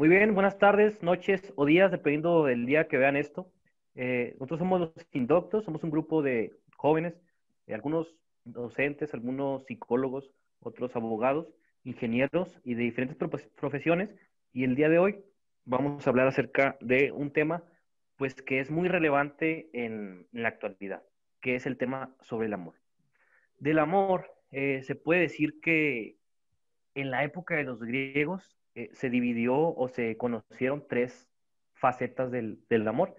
Muy bien, buenas tardes, noches o días, dependiendo del día que vean esto. Eh, nosotros somos los Indoctos, somos un grupo de jóvenes, eh, algunos docentes, algunos psicólogos, otros abogados, ingenieros y de diferentes profesiones. Y el día de hoy vamos a hablar acerca de un tema pues que es muy relevante en, la actualidad, que es el tema sobre el amor. Del amor eh, se puede decir que en la época de los griegos eh, se dividió o se conocieron tres facetas del, del, amor.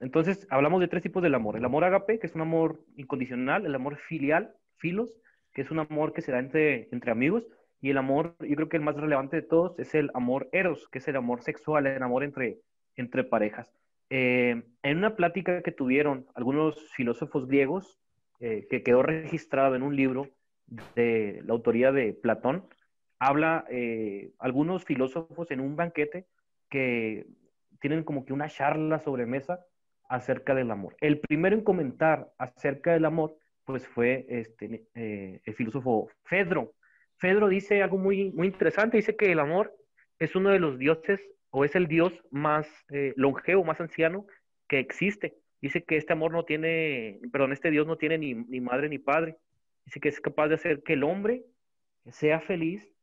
Entonces, hablamos de tres tipos del amor. El amor agape, que es un amor incondicional, el amor filial, filos, que es un amor que se da entre, entre amigos, y el amor, yo creo que el más relevante de todos es el amor eros, que es el amor sexual, el amor entre, entre parejas. Eh, en una plática que tuvieron algunos filósofos griegos, eh, que quedó registrado en un libro de la autoría de Platón, habla eh, algunos filósofos en un banquete que tienen como que una charla sobre mesa acerca del amor. El primero en comentar acerca del amor, pues fue este, eh, el filósofo Fedro. Fedro dice algo muy, muy interesante, dice que el amor es uno de los dioses o es el dios más eh, longevo, más anciano que existe. Dice que este amor no tiene, perdón, este dios no tiene ni, ni madre ni padre. Dice que es capaz de hacer que el hombre sea feliz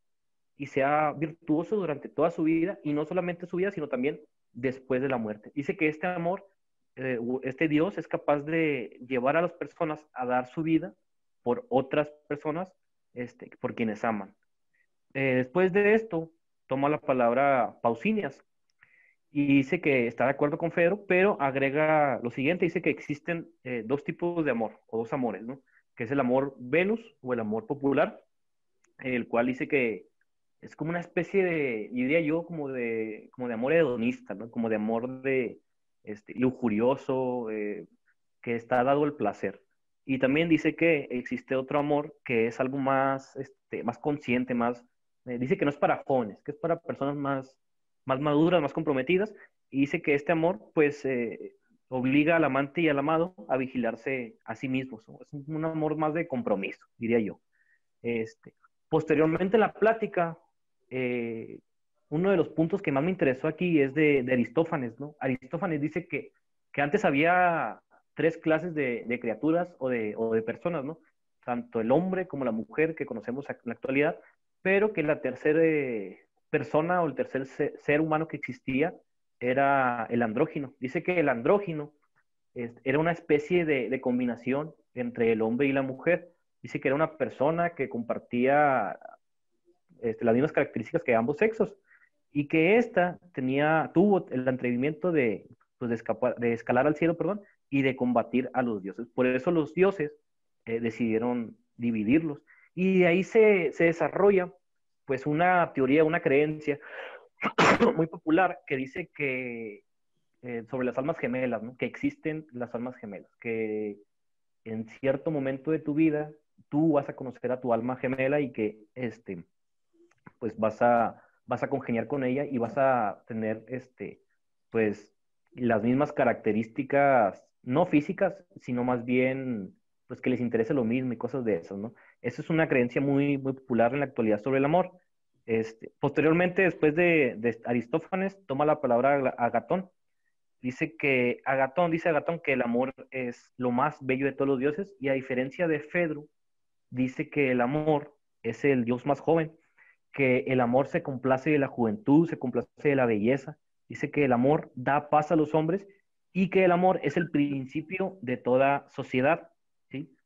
y sea virtuoso durante toda su vida, y no solamente su vida, sino también después de la muerte. Dice que este amor, eh, este Dios es capaz de llevar a las personas a dar su vida por otras personas, este, por quienes aman. Eh, después de esto, toma la palabra Pausinias y dice que está de acuerdo con Fedro, pero agrega lo siguiente, dice que existen eh, dos tipos de amor, o dos amores, ¿no? Que es el amor Venus o el amor popular, el cual dice que es como una especie de, diría yo, como de, como de amor hedonista, ¿no? Como de amor de, este, lujurioso, eh, que está dado el placer. Y también dice que existe otro amor que es algo más, este, más consciente, más, eh, dice que no es para jóvenes, que es para personas más, más maduras, más comprometidas. Y dice que este amor, pues, eh, obliga al amante y al amado a vigilarse a sí mismos. Es un amor más de compromiso, diría yo. Este, posteriormente en la plática, eh, uno de los puntos que más me interesó aquí es de, Aristófanes, ¿no? Aristófanes dice que, que antes había tres clases de, criaturas o de, personas, ¿no? Tanto el hombre como la mujer que conocemos en la actualidad, pero que la tercera persona o el tercer ser, humano que existía era el andrógino. Dice que el andrógino era una especie de, de combinación entre el hombre y la mujer. Dice que era una persona que compartía este, las mismas características que ambos sexos y que ésta tenía, tuvo el atrevimiento de, pues, de, escapar, de escalar al cielo, perdón, y de combatir a los dioses. Por eso los dioses eh, decidieron dividirlos. Y de ahí se, se desarrolla pues una teoría, una creencia muy popular que dice que eh, sobre las almas gemelas, ¿no? que existen las almas gemelas, que en cierto momento de tu vida tú vas a conocer a tu alma gemela y que este, pues vas a, vas a congeniar con ella y vas a tener, este, pues, las mismas características, no físicas, sino más bien, pues, que les interese lo mismo y cosas de eso, ¿no? Eso es una creencia muy, muy popular en la actualidad sobre el amor. Este, posteriormente, después de, de Aristófanes, toma la palabra Agatón. Dice que Agatón, dice Agatón que el amor es lo más bello de todos los dioses y a diferencia de Fedro, dice que el amor es el dios más joven que el amor se complace de la juventud, se complace de la belleza. Dice que el amor da paz a los hombres y que el amor es el principio de toda sociedad.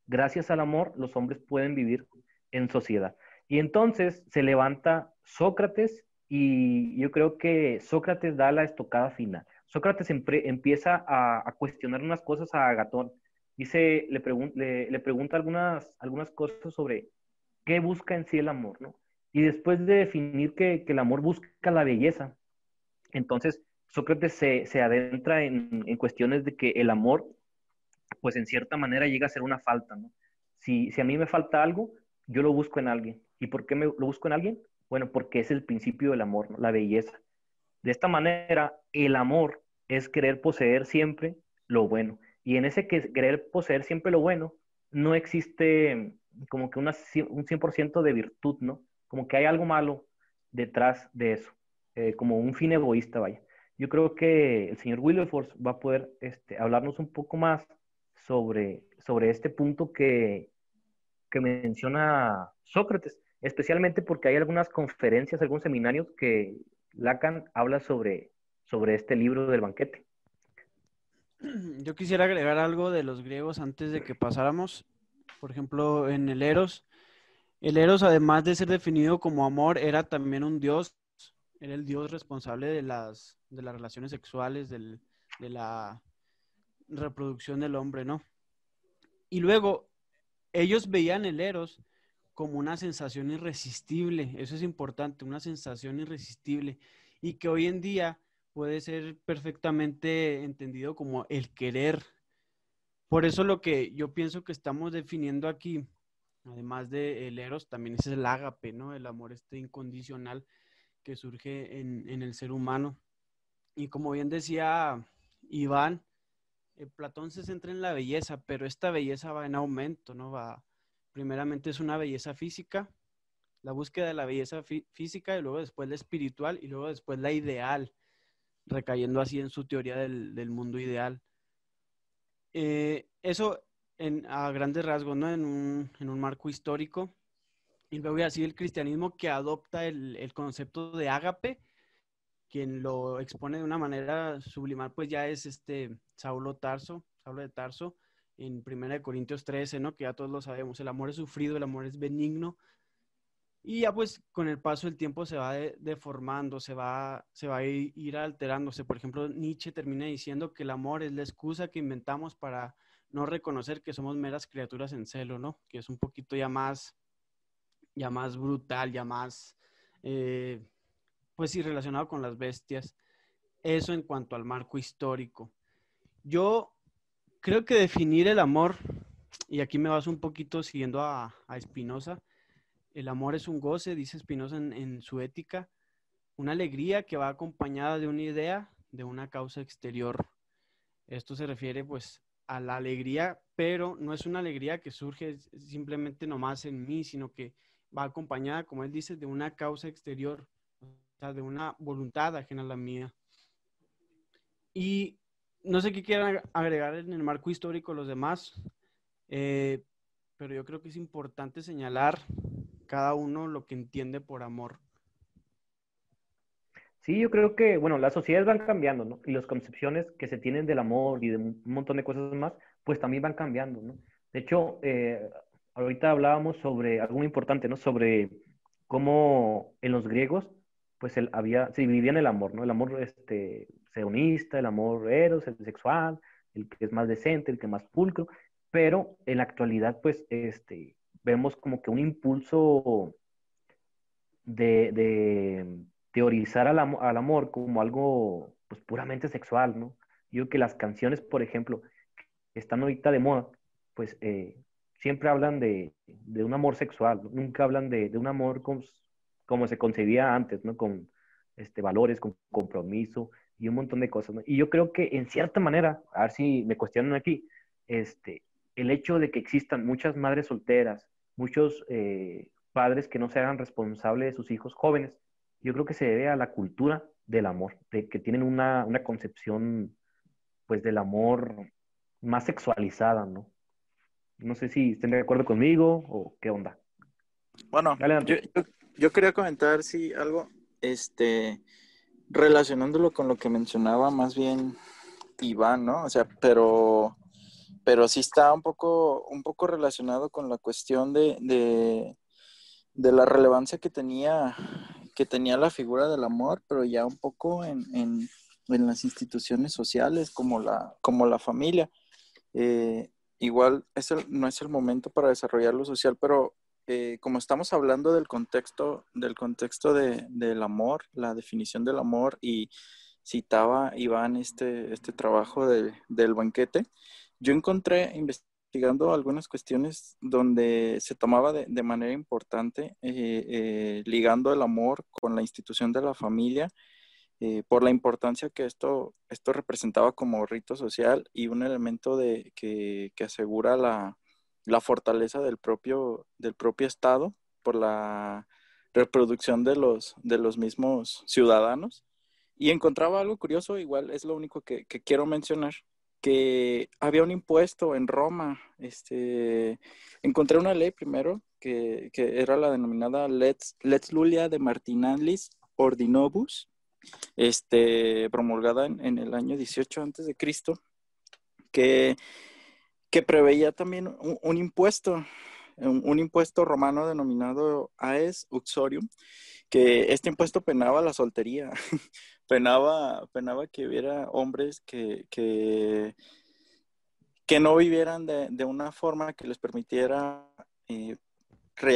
Gracias al amor, los hombres pueden vivir en sociedad. Y entonces se levanta Sócrates y yo creo que Sócrates da la estocada final. Sócrates empieza a, cuestionar unas cosas a Agatón. Dice, le, le pregunta algunas, algunas cosas sobre qué busca en sí el amor, ¿no? Y después de definir que, el amor busca la belleza, entonces Sócrates se, adentra en, cuestiones de que el amor, pues en cierta manera llega a ser una falta, ¿no? Si, a mí me falta algo, yo lo busco en alguien. ¿Y por qué me, lo busco en alguien? Bueno, porque es el principio del amor, la belleza. De esta manera, el amor es querer poseer siempre lo bueno. Y en ese que querer poseer siempre lo bueno, no existe como que un 100% de virtud, ¿no? Como que hay algo malo detrás de eso. eh, como un fin egoísta, vaya. Yo creo que el señor Wilberforce va a poder este, hablarnos un poco más sobre, sobre este punto que, que menciona Sócrates, especialmente porque hay algunas conferencias, algunos seminarios que Lacan habla sobre, sobre este libro del banquete. Yo quisiera agregar algo de los griegos antes de que pasáramos. Por ejemplo, en el Eros, el Eros, además de ser definido como amor, era también un dios, era el dios responsable de las, de las relaciones sexuales, de la reproducción del hombre, ¿no? Y luego, ellos veían el Eros como una sensación irresistible, eso es importante, una sensación irresistible, y que hoy en día puede ser perfectamente entendido como el querer. Por eso lo que yo pienso que estamos definiendo aquí, además de el eros, también es el ágape, ¿no? El amor este incondicional que surge en, en el ser humano. Y como bien decía Iván, eh, Platón se centra en la belleza, pero esta belleza va en aumento, ¿no? Va, primeramente es una belleza física, la búsqueda de la belleza física y luego después la espiritual y luego después la ideal, recayendo así en su teoría del, mundo ideal. Eh, eso en, a grandes rasgos, ¿no? En un, en un, marco histórico. Y luego así el cristianismo que adopta el, el concepto de ágape, quien lo expone de una manera sublimal, pues ya es este Saulo Tarso, Saulo de Tarso, en 1 Corintios 13, ¿no? Que ya todos lo sabemos, el amor es sufrido, el amor es benigno. Y ya pues con el paso del tiempo se va deformando, se va, se va a ir alterándose. Por ejemplo, Nietzsche termina diciendo que el amor es la excusa que inventamos para no reconocer que somos meras criaturas en celo, ¿no? Que es un poquito ya más, ya más brutal, ya más, eh, pues sí, relacionado con las bestias. Eso en cuanto al marco histórico. Yo creo que definir el amor, y aquí me vas un poquito siguiendo a, a Spinoza, el amor es un goce, dice Spinoza en, en, su ética, una alegría que va acompañada de una idea, de una causa exterior. Esto se refiere pues a la alegría, pero no es una alegría que surge simplemente nomás en mí, sino que va acompañada, como él dice, de una causa exterior, o sea, de una voluntad ajena a la mía. Y no sé qué quieran agregar en el marco histórico los demás, eh, pero yo creo que es importante señalar cada uno lo que entiende por amor. Sí, yo creo que, bueno, las sociedades van cambiando, ¿no? Y las concepciones que se tienen del amor y de un montón de cosas más, pues también van cambiando, ¿no? De hecho, eh, ahorita hablábamos sobre algo muy importante, ¿no? Sobre cómo en los griegos, pues el, había, se dividía el amor, ¿no? El amor este, el amor eros, el sexual, el que es más decente, el que es más pulcro, pero en la actualidad, pues, este, vemos como que un impulso de, teorizar al, al, amor como algo pues, puramente sexual, ¿no? Yo que las canciones, por ejemplo, que están ahorita de moda, pues eh, siempre hablan de, un amor sexual, nunca hablan de, un amor como, como, se concebía antes, ¿no? Con este, valores, con compromiso y un montón de cosas, ¿no? Y yo creo que en cierta manera, a ver si me cuestionan aquí, este, el hecho de que existan muchas madres solteras, muchos eh, padres que no se hagan responsables de sus hijos jóvenes, yo creo que se debe a la cultura del amor, de que tienen una, una concepción, pues, del amor más sexualizada, ¿no? No sé si estén de acuerdo conmigo o qué onda. Bueno, yo, yo, quería comentar, sí, algo, este, relacionándolo con lo que mencionaba más bien Iván, ¿no? O sea, pero pero sí está un poco, un poco relacionado con la cuestión de, de, la relevancia que tenía, que tenía la figura del amor, pero ya un poco en, en, las instituciones sociales como la, como la familia. Eh, igual no es el momento para desarrollar lo social, pero eh, como estamos hablando del contexto, del contexto de, del amor, la definición del amor, y citaba Iván este, este trabajo de, del banquete, yo encontré investigando algunas cuestiones donde se tomaba de, manera importante, eh, eh, ligando el amor con la institución de la familia, eh, por la importancia que esto, esto representaba como rito social y un elemento de, que, asegura la, fortaleza del propio, del propio Estado por la reproducción de los, de los mismos ciudadanos. Y encontraba algo curioso, igual es lo único que, quiero mencionar, que había un impuesto en Roma. Este, encontré una ley primero que, era la denominada Let's, Let's Lulia de Martinalis Ordinobus, este, promulgada en, el año 18 antes de Cristo, que, que preveía también un, impuesto, un, impuesto romano denominado Aes Uxorium, que este impuesto penaba la soltería, penaba, penaba que hubiera hombres que, que, no vivieran de, una forma que les permitiera eh,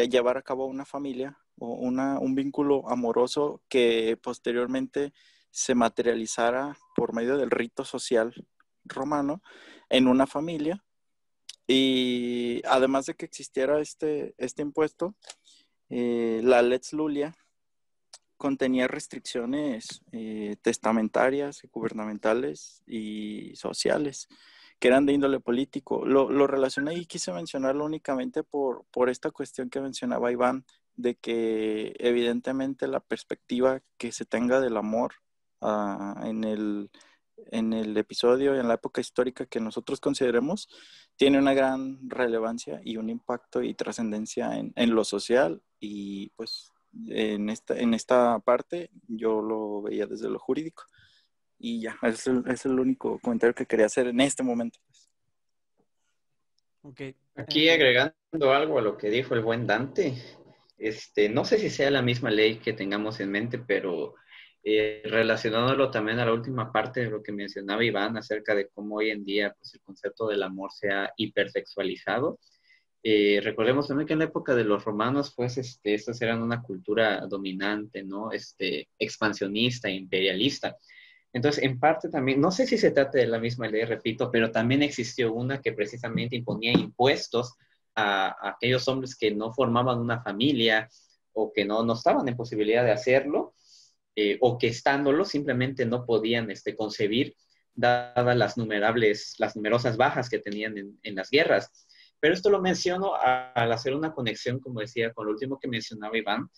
llevar a cabo una familia o una, un vínculo amoroso que posteriormente se materializara por medio del rito social romano en una familia. Y además de que existiera este, este impuesto, eh, la Lex Lulia contenía restricciones eh, testamentarias, gubernamentales y sociales que eran de índole político. Lo, relacioné y quise mencionarlo únicamente por, por esta cuestión que mencionaba Iván, de que evidentemente la perspectiva que se tenga del amor ah, en, el, en el episodio, en la época histórica que nosotros consideremos, tiene una gran relevancia y un impacto y trascendencia en, en, lo social y pues en esta, en esta parte yo lo veía desde lo jurídico. Y ya, es el, es el único comentario que quería hacer en este momento. Okay. Aquí agregando algo a lo que dijo el buen Dante, este, no sé si sea la misma ley que tengamos en mente, pero eh, relacionándolo también a la última parte de lo que mencionaba Iván acerca de cómo hoy en día pues, el concepto del amor se ha hipersexualizado. Eh, recordemos también que en la época de los romanos, pues, este, estas eran una cultura dominante, ¿no? Este, expansionista, imperialista. Entonces, en parte también, no sé si se trata de la misma ley, repito, pero también existió una que precisamente imponía impuestos a, aquellos hombres que no formaban una familia o que no, no estaban en posibilidad de hacerlo, eh, o que estándolo simplemente no podían este, concebir, dadas las numerables, las numerosas bajas que tenían en, las guerras. Pero esto lo menciono al hacer una conexión, como decía, con lo último que mencionaba Iván,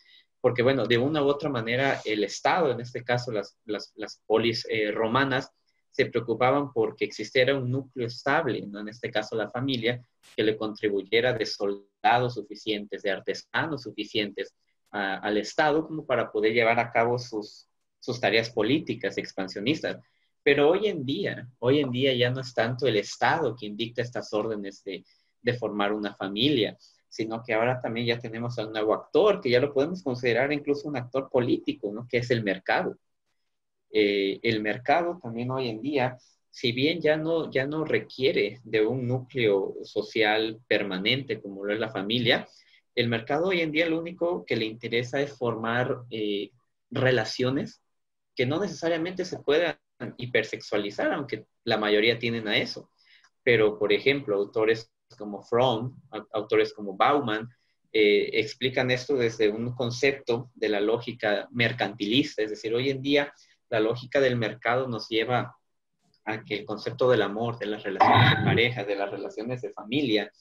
porque bueno, de una u otra manera el Estado, en este caso las, las, polis eh, romanas, se preocupaban porque existiera un núcleo estable, ¿no? en este caso la familia, que le contribuyera de soldados suficientes, de artesanos suficientes al Estado como para poder llevar a cabo sus, sus tareas políticas expansionistas. Pero hoy en día, hoy en día ya no es tanto el Estado quien dicta estas órdenes de, de formar una familia, sino que ahora también ya tenemos a un nuevo actor, que ya lo podemos considerar incluso un actor político, ¿no? que es el mercado. Eh, el mercado también hoy en día, si bien ya no, ya no requiere de un núcleo social permanente como lo es la familia, el mercado hoy en día lo único que le interesa es formar eh, relaciones que no necesariamente se puedan hipersexualizar, aunque la mayoría tienen a eso. Pero, por ejemplo, autores como Fromm, autores como Bauman, eh, explican esto desde un concepto de la lógica mercantilista, es decir, hoy en día la lógica del mercado nos lleva a que el concepto del amor, de las relaciones de pareja, de las relaciones de familia,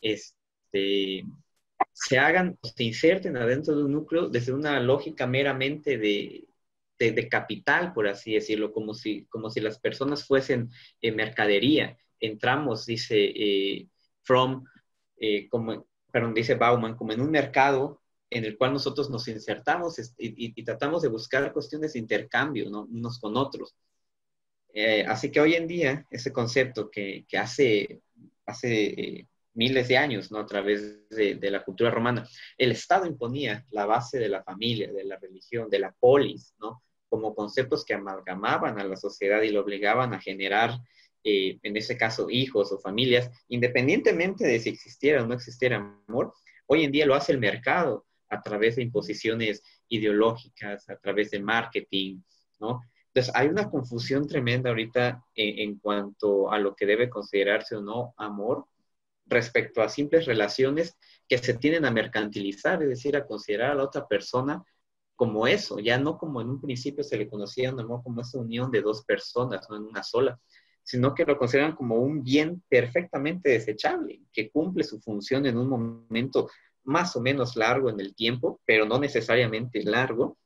este, se hagan, se inserten adentro de un núcleo desde una lógica meramente de, de, capital, por así decirlo, como si, como si las personas fuesen en mercadería. Entramos, dice eh, from, eh, como, perdón, dice Bauman, como en un mercado en el cual nosotros nos insertamos y, tratamos de buscar cuestiones de intercambio ¿no? unos con otros. Eh, así que hoy en día, ese concepto que, que hace, hace eh, miles de años, ¿no? a través de, de, la cultura romana, el Estado imponía la base de la familia, de la religión, de la polis, ¿no? como conceptos que amalgamaban a la sociedad y lo obligaban a generar eh, en ese caso hijos o familias, independientemente de si existiera o no existiera amor, hoy en día lo hace el mercado a través de imposiciones ideológicas, a través de marketing, ¿no? Entonces, hay una confusión tremenda ahorita en, en, cuanto a lo que debe considerarse o no amor respecto a simples relaciones que se tienen a mercantilizar, es decir, a considerar a la otra persona como eso, ya no como en un principio se le conocía un amor como esa unión de dos personas, no en una sola, sino que lo consideran como un bien perfectamente desechable, que cumple su función en un momento más o menos largo en el tiempo, pero no necesariamente largo,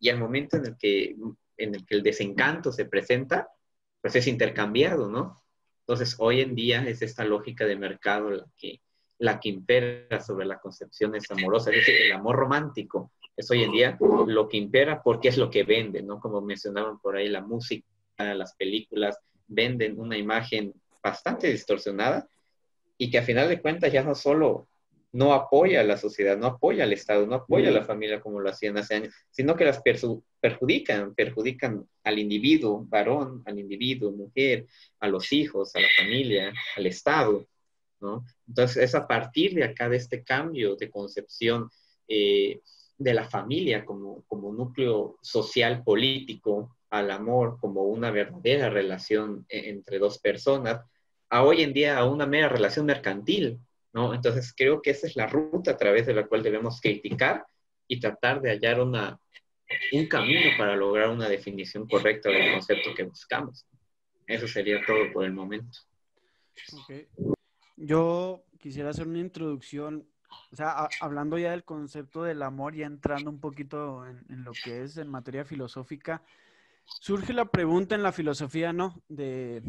y al momento en el que, en el, que el desencanto se presenta, pues es intercambiado, ¿no? Entonces, hoy en día es esta lógica de mercado la que, la que impera sobre las concepciones amorosas, es decir, el amor romántico es hoy en día lo que impera porque es lo que vende, ¿no? Como mencionaban por ahí, la música, las películas venden una imagen bastante distorsionada y que a final de cuentas ya no solo no apoya a la sociedad, no apoya al Estado, no apoya a la familia como lo hacían hace años, sino que las perjudican, perjudican al individuo, varón, al individuo, mujer, a los hijos, a la familia, al Estado, ¿no? Entonces es a partir de acá, de este cambio de concepción eh, de la familia como, como núcleo social político, al amor como una verdadera relación e-, entre dos personas, a hoy en día a una mera relación mercantil, ¿no? Entonces creo que esa es la ruta a través de la cual debemos criticar y tratar de hallar una, un camino para lograr una definición correcta del concepto que buscamos. Eso sería todo por el momento. Yo quisiera hacer una introducción, o sea, hablando ya del concepto del amor, ya entrando un poquito en, lo que es en materia filosófica, surge la pregunta en la filosofía, ¿no? De,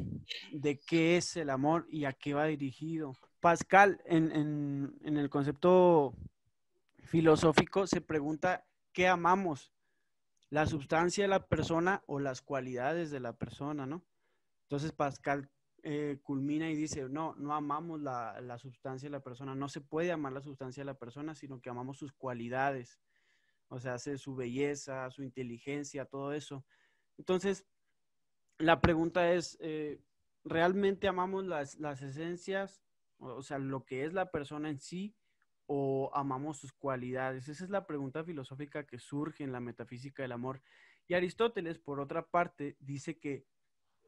de qué es el amor y a qué va dirigido. Pascal, en, el concepto filosófico, se pregunta qué amamos, la sustancia de la persona o las cualidades de la persona, ¿no? Entonces Pascal eh, culmina y dice, no, no amamos la, la, sustancia de la persona, no se puede amar la sustancia de la persona, sino que amamos sus cualidades, o sea, su belleza, su inteligencia, todo eso. Entonces, la pregunta es, eh, ¿realmente amamos las, las esencias o sea, lo que es la persona en sí o amamos sus cualidades? Esa es la pregunta filosófica que surge en la metafísica del amor. Y Aristóteles, por otra parte, dice que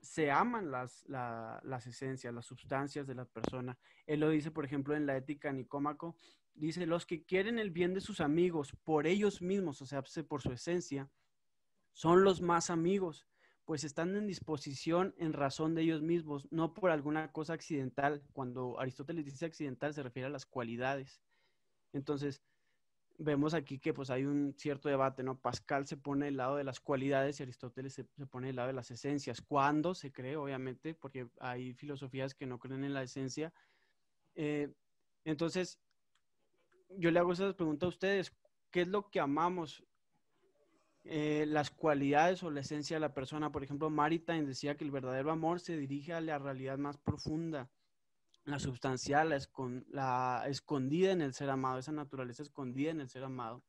se aman las, las esencias, las sustancias de la persona. Él lo dice, por ejemplo, en la ética Nicómaco, dice, los que quieren el bien de sus amigos por ellos mismos, o sea, por su esencia, son los más amigos pues están en disposición en razón de ellos mismos, no por alguna cosa accidental. Cuando Aristóteles dice accidental se refiere a las cualidades. Entonces, vemos aquí que pues hay un cierto debate, ¿no? Pascal se pone del lado de las cualidades y Aristóteles se, pone del lado de las esencias. ¿Cuándo se cree? Obviamente, porque hay filosofías que no creen en la esencia. Eh, entonces, yo le hago esa pregunta a ustedes. ¿Qué es lo que amamos? Eh, las cualidades o la esencia de la persona. Por ejemplo, Maritime decía que el verdadero amor se dirige a la realidad más profunda, la sustancial, la, escondida en el ser amado, esa naturaleza escondida en el ser amado.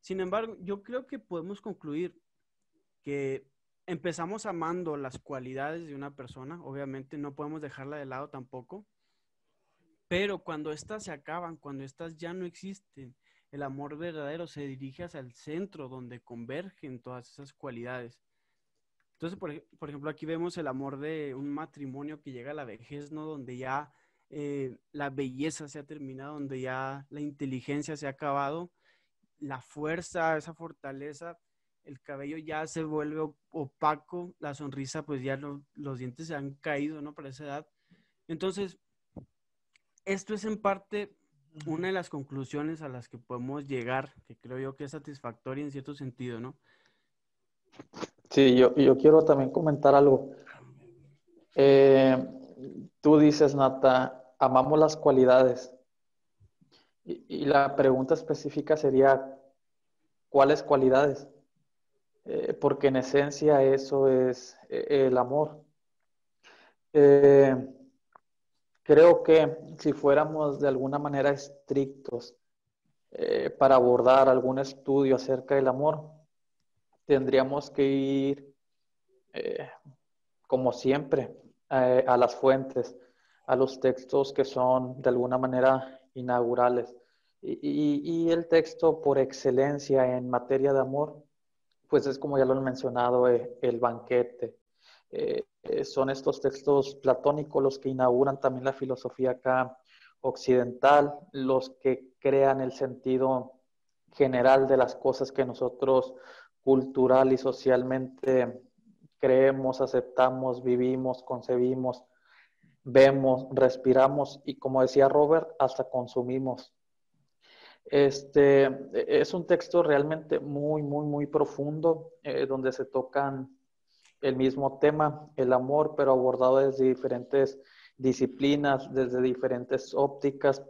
Sin embargo, yo creo que podemos concluir que empezamos amando las cualidades de una persona, obviamente no podemos dejarla de lado tampoco, pero cuando éstas se acaban, cuando éstas ya no existen, el amor verdadero se dirige hacia el centro donde convergen todas esas cualidades. Entonces, por, ejemplo, aquí vemos el amor de un matrimonio que llega a la vejez, ¿no? Donde ya eh, la belleza se ha terminado, donde ya la inteligencia se ha acabado, la fuerza, esa fortaleza, el cabello ya se vuelve opaco, la sonrisa, pues ya los dientes se han caído, ¿no? Para esa edad. Entonces, esto es en parte una de las conclusiones a las que podemos llegar, que creo yo que es satisfactoria en cierto sentido, ¿no? Sí, yo, yo quiero también comentar algo. Eh, tú dices, Nata, amamos las cualidades. Y, la pregunta específica sería, ¿cuáles cualidades? Eh, porque en esencia eso es eh, el amor. Creo que si fuéramos de alguna manera estrictos eh, para abordar algún estudio acerca del amor, tendríamos que ir, eh, como siempre, eh, a las fuentes, a los textos que son de alguna manera inaugurales. Y, el texto por excelencia en materia de amor, pues es como ya lo han mencionado, el banquete. Eh, son estos textos platónicos los que inauguran también la filosofía acá occidental, los que crean el sentido general de las cosas que nosotros cultural y socialmente creemos, aceptamos, vivimos, concebimos, vemos, respiramos y como decía Robert, hasta consumimos. Este e, es un texto realmente muy, muy, muy profundo, eh, donde se tocan el mismo tema, el amor, pero abordado desde diferentes disciplinas, desde diferentes ópticas,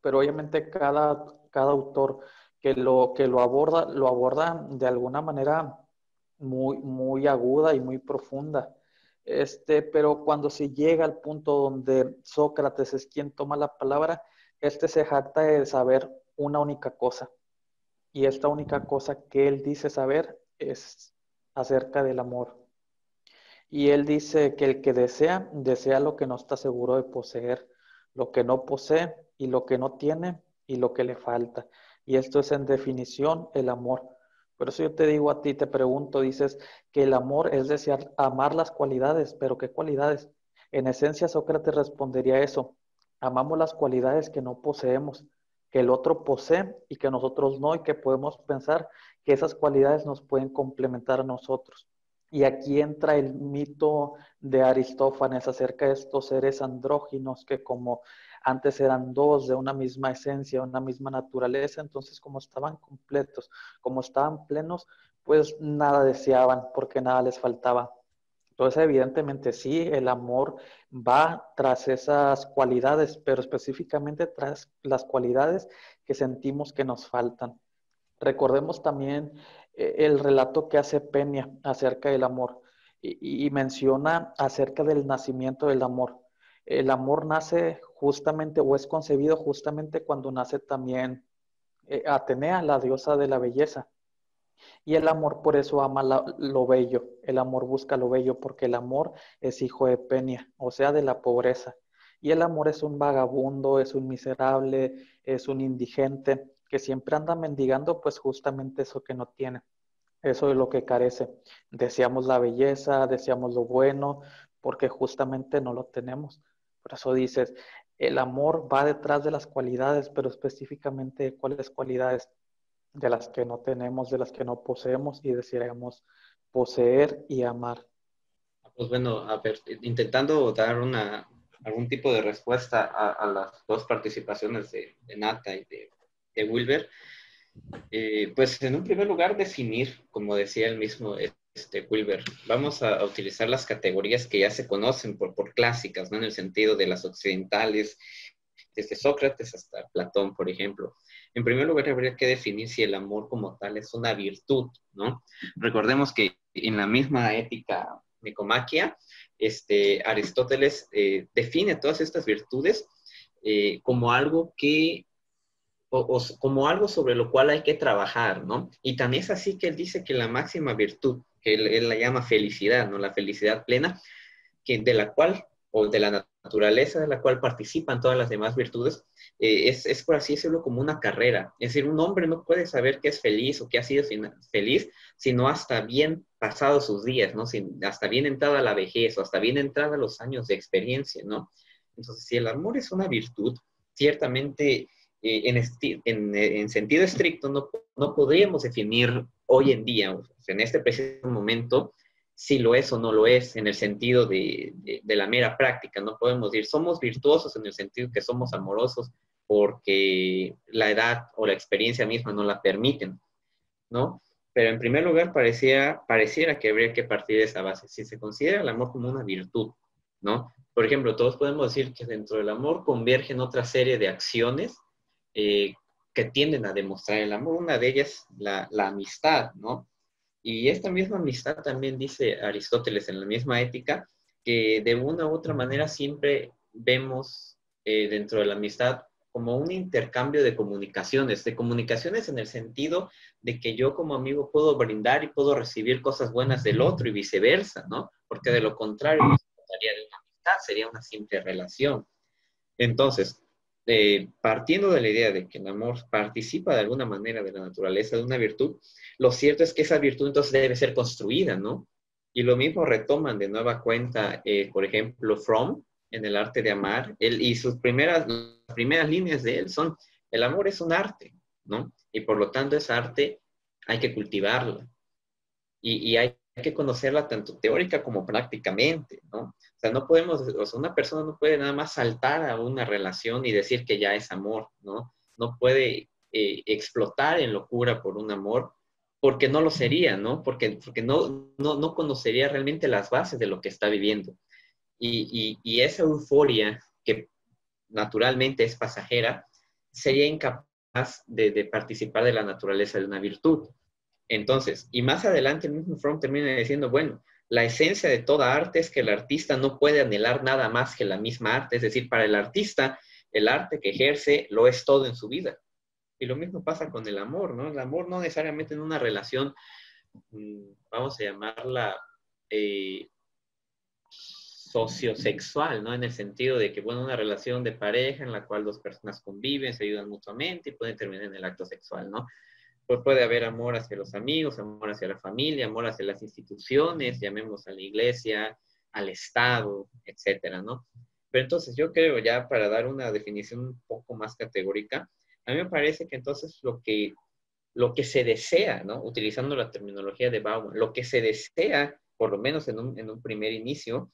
pero obviamente cada, cada autor que lo, que lo aborda, lo aborda de alguna manera muy, muy aguda y muy profunda. Este, pero cuando se llega al punto donde Sócrates es quien toma la palabra, este se jacta de saber una única cosa. Y esta única cosa que él dice saber es acerca del amor. Y él dice que el que desea, desea lo que no está seguro de poseer, lo que no posee y lo que no tiene y lo que le falta. Y esto es en definición el amor. Por eso yo te digo a ti, te pregunto, dices que el amor es desear amar las cualidades, pero ¿qué cualidades? En esencia, Sócrates respondería eso. Amamos las cualidades que no poseemos, que el otro posee y que nosotros no, y que podemos pensar que esas cualidades nos pueden complementar a nosotros. Y aquí entra el mito de Aristófanes acerca de estos seres andróginos que como antes eran dos de una misma esencia, una misma naturaleza, entonces como estaban completos, como estaban plenos, pues nada deseaban porque nada les faltaba. Entonces, evidentemente sí, el amor va tras esas cualidades, pero específicamente tras las cualidades que sentimos que nos faltan. Recordemos también el relato que hace Peña acerca del amor y, menciona acerca del nacimiento del amor el amor nace justamente o es concebido justamente cuando nace también eh, Atenea, la diosa de la belleza. Y el amor por eso ama lo bello, el amor busca lo bello porque el amor es hijo de Penia, o sea, de la pobreza. Y el amor es un vagabundo, es un miserable, es un indigente que siempre anda mendigando pues justamente eso que no tiene. Eso es lo que carece. Deseamos la belleza, deseamos lo bueno, porque justamente no lo tenemos. Por eso dices, el amor va detrás de las cualidades, pero específicamente cuáles cualidades de las que no tenemos, de las que no poseemos y deseamos poseer y amar. Pues bueno, a ver, intentando dar una, algún tipo de respuesta a, las dos participaciones de, Nata y de, Wilber, eh, pues en un primer lugar definir, como decía el mismo este, Wilber, vamos a, utilizar las categorías que ya se conocen por, por clásicas, ¿no? En el sentido de las occidentales, desde Sócrates hasta Platón, por ejemplo. En primer lugar, habría que definir si el amor como tal es una virtud, ¿no? Recordemos que en la misma ética nicomaquia, este, Aristóteles eh, define todas estas virtudes eh, como algo que o, como algo sobre lo cual hay que trabajar, ¿no? Y también es así que él dice que la máxima virtud que él, la llama felicidad, ¿no? La felicidad plena, que de la cual, o de la naturaleza de la cual participan todas las demás virtudes, eh, es, es, por así decirlo como una carrera. Es decir, un hombre no puede saber que es feliz o que ha sido feliz, sino hasta bien pasados sus días, ¿no? hasta bien entrada la vejez o hasta bien entrada los años de experiencia, ¿no? Entonces, si el amor es una virtud, ciertamente eh, en, en, sentido estricto no, no podríamos definir hoy en día, en este preciso momento, si lo es o no lo es, en el sentido de, de, la mera práctica. No podemos decir, somos virtuosos en el sentido que somos amorosos porque la edad o la experiencia misma no la permiten, ¿no? Pero en primer lugar, parecía, pareciera que habría que partir de esa base. Si se considera el amor como una virtud, ¿no? Por ejemplo, todos podemos decir que dentro del amor convergen otra serie de acciones eh, que tienden a demostrar el amor. Una de ellas, la, la amistad, ¿no? Y esta misma amistad también dice Aristóteles en la misma ética, que de una u otra manera siempre vemos eh, dentro de la amistad como un intercambio de comunicaciones, de comunicaciones en el sentido de que yo como amigo puedo brindar y puedo recibir cosas buenas del otro y viceversa, ¿no? Porque de lo contrario, no sería una amistad, sería una simple relación. Entonces, eh, partiendo de la idea de que el amor participa de alguna manera de la naturaleza de una virtud, lo cierto es que esa virtud entonces debe ser construida, ¿no? Y lo mismo retoman de nueva cuenta, eh, por ejemplo, Fromm en el arte de amar, él, y sus primeras, primeras líneas de él son, el amor es un arte, ¿no? Y por lo tanto esa arte hay que cultivarla. Y, y hay que conocerla tanto teórica como prácticamente, ¿no? O sea, no podemos, o sea, una persona no puede nada más saltar a una relación y decir que ya es amor, ¿no? No puede eh, explotar en locura por un amor, porque no lo sería, ¿no? Porque, porque no, no, conocería realmente las bases de lo que está viviendo. Y, esa euforia, que naturalmente es pasajera, sería incapaz de, de, participar de la naturaleza de una virtud. Entonces, y más adelante el mismo Fromm termina diciendo, bueno, la esencia de toda arte es que el artista no puede anhelar nada más que la misma arte, es decir, para el artista, el arte que ejerce lo es todo en su vida. Y lo mismo pasa con el amor, ¿no? El amor no necesariamente en una relación, mm, vamos a llamarla eh, sociosexual, ¿no? En el sentido de que, bueno, una relación de pareja en la cual dos personas conviven, se ayudan mutuamente y pueden terminar en el acto sexual, ¿no? Pues puede haber amor hacia los amigos, amor hacia la familia, amor hacia las instituciones, llamemos a la iglesia, al Estado, etcétera, ¿no? Pero entonces yo creo ya para dar una definición un poco más categórica, a mí me parece que entonces lo que, lo que se desea, ¿no? utilizando la terminología de Bauman, lo que se desea, por lo menos en un, en un primer inicio,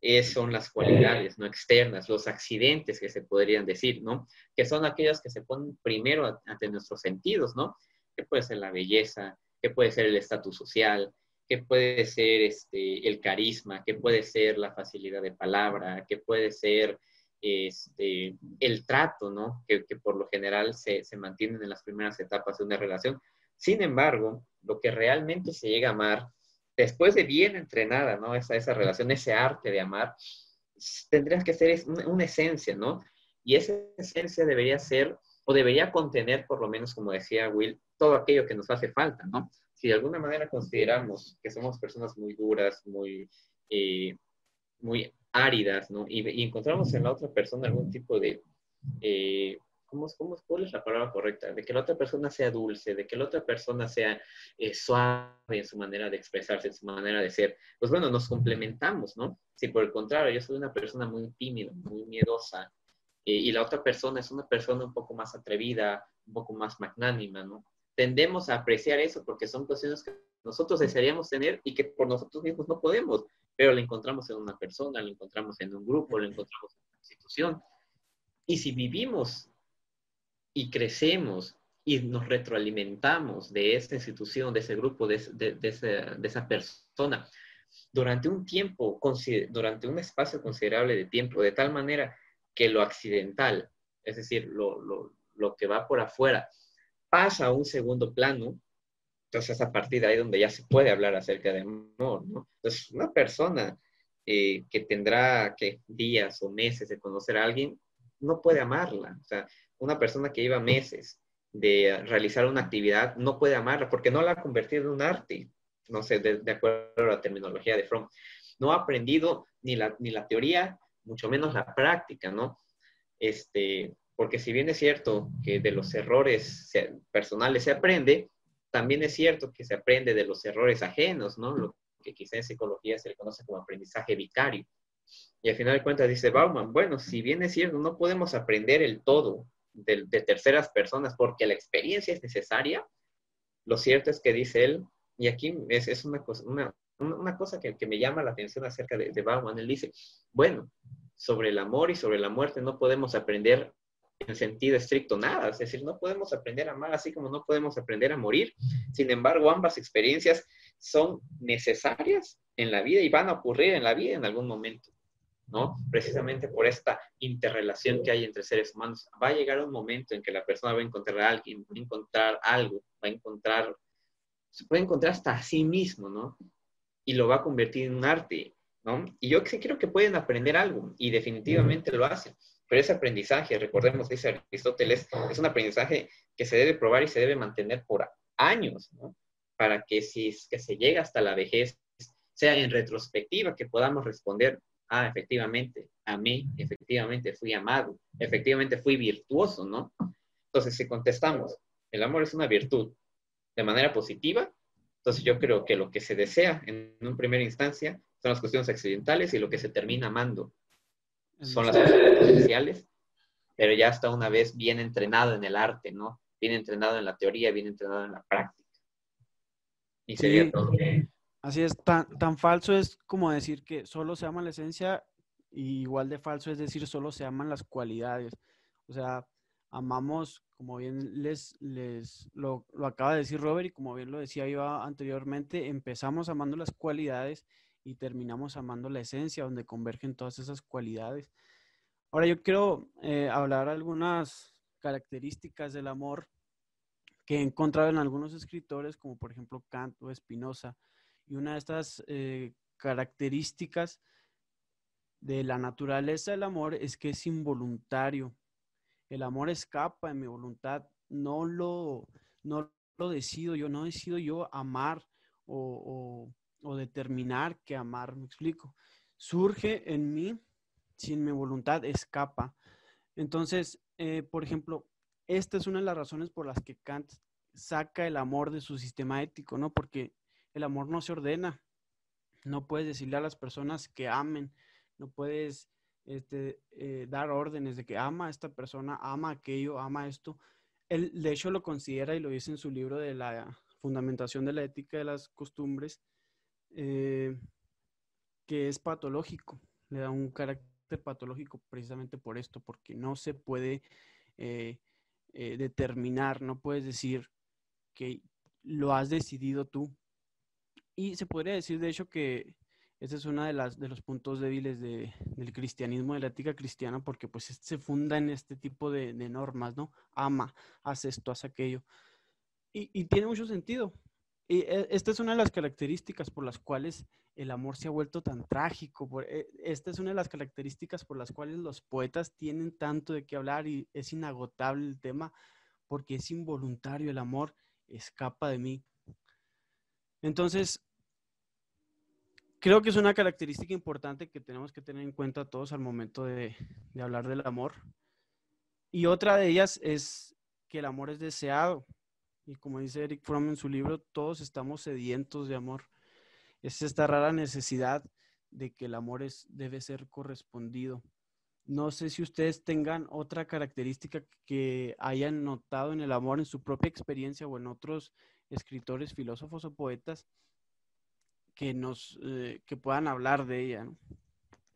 es, son las cualidades no externas, los accidentes que se podrían decir, ¿no? Que son aquellas que se ponen primero ante nuestros sentidos, ¿no? Que puede ser la belleza, que puede ser el estatus social, que puede ser este, el carisma, que puede ser la facilidad de palabra, que puede ser este, el trato, ¿no? Que, por lo general se, se mantienen en las primeras etapas de una relación. Sin embargo, lo que realmente se llega a amar, después de bien entrenada, ¿no? Esa, esa relación, ese arte de amar, tendría que ser una, una esencia, ¿no? Y esa esencia debería ser, o debería contener, por lo menos, como decía Will, todo aquello que nos hace falta, ¿no? Si de alguna manera consideramos que somos personas muy duras, muy, eh, muy áridas, ¿no? Y, encontramos en la otra persona algún tipo de, eh, ¿cómo, cómo, ¿cuál es la palabra correcta? De que la otra persona sea dulce, de que la otra persona sea eh, suave en su manera de expresarse, en su manera de ser. Pues bueno, nos complementamos, ¿no? Si por el contrario yo soy una persona muy tímida, muy miedosa, y la otra persona es una persona un poco más atrevida, un poco más magnánima, ¿no? Tendemos a apreciar eso porque son cuestiones que nosotros desearíamos tener y que por nosotros mismos no podemos pero lo encontramos en una persona, lo encontramos en un grupo, lo encontramos en una institución. Y si vivimos y crecemos y nos retroalimentamos de esa institución, de ese grupo, de, esa, persona, durante un tiempo, durante un espacio considerable de tiempo, de tal manera que lo accidental, es decir, lo, lo que va por afuera, pasa a un segundo plano, entonces, a partir de ahí donde ya se puede hablar acerca de amor, ¿no? Entonces, una persona eh, que tendrá que días o meses de conocer a alguien, no puede amarla. O sea, una persona que lleva meses de realizar una actividad, no puede amarla porque no la ha convertido en un arte, no sé, de, acuerdo a la terminología de Fromm. No ha aprendido ni la, ni la teoría, mucho menos la práctica, ¿no? Este, porque si bien es cierto que de los errores personales se aprende, también es cierto que se aprende de los errores ajenos, ¿no? Lo que quizá en psicología se le conoce como aprendizaje vicario. Y al final de cuentas dice Bauman, bueno, si bien es cierto, no podemos aprender el todo de, terceras personas porque la experiencia es necesaria, lo cierto es que dice él, y aquí es, una cosa, una, cosa que, me llama la atención acerca de, de Bauman, él dice, bueno, sobre el amor y sobre la muerte no podemos aprender en sentido estricto nada. Es decir, no podemos aprender a amar así como no podemos aprender a morir. Sin embargo, ambas experiencias son necesarias en la vida y van a ocurrir en la vida en algún momento, ¿no? Precisamente por esta interrelación que hay entre seres humanos. Va a llegar un momento en que la persona va a encontrar a alguien, va a encontrar algo, va a encontrar, se puede encontrar hasta a sí mismo, ¿no? Y lo va a convertir en un arte, ¿no? Y yo sí creo que pueden aprender algo y definitivamente lo hacen pero ese aprendizaje, recordemos, dice Aristóteles, es un aprendizaje que se debe probar y se debe mantener por años, ¿no? Para que si es que se llega hasta la vejez, sea en retrospectiva que podamos responder, ah, efectivamente, a mí, efectivamente fui amado, efectivamente fui virtuoso, ¿no? Entonces, si contestamos, el amor es una virtud de manera positiva, entonces yo creo que lo que se desea en una primera instancia son las cuestiones accidentales y lo que se termina amando son las cosas pero ya está una vez bien entrenado en el arte, ¿no? Bien entrenado en la teoría, bien entrenado en la práctica. Y sería todo. Así es, tan, tan falso es como decir que solo se ama la esencia, y igual de falso es decir solo se aman las cualidades. O sea, amamos como bien les, les lo, lo, acaba de decir Robert y como bien lo decía yo anteriormente, empezamos amando las cualidades y terminamos amando la esencia, donde convergen todas esas cualidades. Ahora yo quiero eh, hablar algunas características del amor que he encontrado en algunos escritores, como por ejemplo Kant o Spinoza. Y una de estas eh, características de la naturaleza del amor es que es involuntario. El amor escapa de mi voluntad, no lo, no lo decido yo, no decido yo amar o, o determinar que amar, me explico. Surge en mí sin mi voluntad escapa. Entonces, eh, por ejemplo, esta es una de las razones por las que Kant saca el amor de su sistema ético, ¿no? Porque el amor no se ordena. No puedes decirle a las personas que amen, no puedes este, eh, dar órdenes de que ama a esta persona, ama aquello, ama esto. Él, de hecho, lo considera y lo dice en su libro de la fundamentación de la ética de las costumbres, eh, que es patológico, le da un carácter patológico precisamente por esto, porque no se puede eh, determinar, no puedes decir que lo has decidido tú. Y se podría decir, de hecho, que ese es uno de, de los puntos débiles de, del cristianismo, de la ética cristiana, porque pues se funda en este tipo de, normas, ¿no? Ama, haz esto, haz aquello. Y, y, tiene mucho sentido. Y eh, esta es una de las características por las cuales el amor se ha vuelto tan trágico. Eh, esta es una de las características por las cuales los poetas tienen tanto de qué hablar y es inagotable el tema porque es involuntario, el amor escapa de mí. Entonces, creo que es una característica importante que tenemos que tener en cuenta todos al momento de, hablar del amor. Y otra de ellas es que el amor es deseado. Y como dice Eric Fromm en su libro, todos estamos sedientos de amor es esta rara necesidad de que el amor es, debe ser correspondido. No sé si ustedes tengan otra característica que hayan notado en el amor en su propia experiencia o en otros escritores, filósofos o poetas que nos eh, que puedan hablar de ella.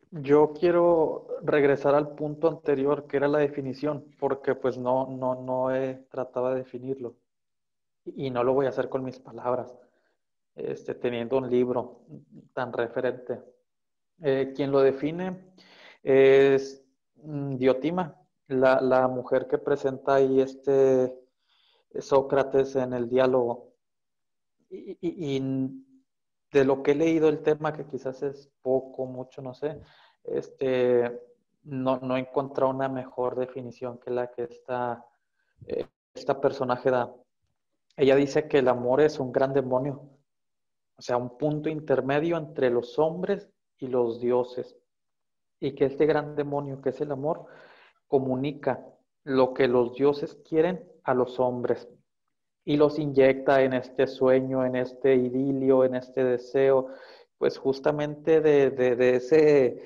Yo quiero regresar al punto anterior que era la definición, porque pues no, no, no he tratado de definirlo y no lo voy a hacer con mis palabras este, teniendo un libro tan referente. Eh, quien lo define es mm, Diotima, la, la, mujer que presenta ahí este Sócrates en el diálogo. Y, y, de lo que he leído el tema, que quizás es poco, mucho, no sé, este, no, no he encontrado una mejor definición que la que esta, eh, esta personaje da. Ella dice que el amor es un gran demonio o sea, un punto intermedio entre los hombres y los dioses. Y que este gran demonio, que es el amor, comunica lo que los dioses quieren a los hombres y los inyecta en este sueño, en este idilio, en este deseo, pues justamente de, de, ese,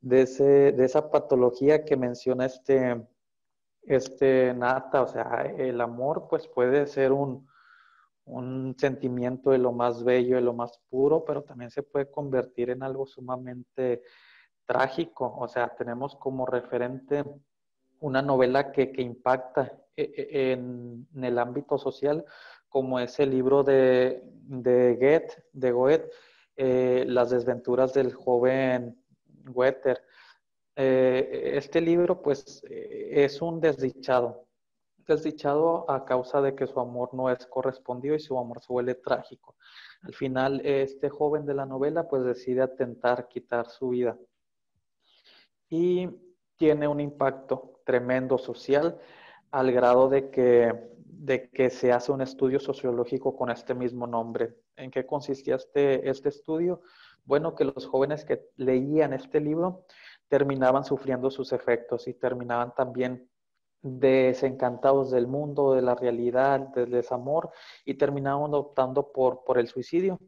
de, ese, de esa patología que menciona este, este Nata, o sea, el amor pues puede ser un, un sentimiento de lo más bello, de lo más puro, pero también se puede convertir en algo sumamente trágico. O sea, tenemos como referente una novela que, impacta e, e, en, el ámbito social, como es el libro de, de Goethe, Goethe eh, Las desventuras del joven Werther. Eh, este libro, pues, eh, es un desdichado, desdichado a causa de que su amor no es correspondido y su amor se vuelve trágico. Al final, este joven de la novela pues decide atentar, quitar su vida. Y tiene un impacto tremendo social al grado de que, de que se hace un estudio sociológico con este mismo nombre. ¿En qué consistía este, este estudio? Bueno, que los jóvenes que leían este libro terminaban sufriendo sus efectos y terminaban también desencantados del mundo, de la realidad, del desamor, y terminaron optando por, por el suicidio.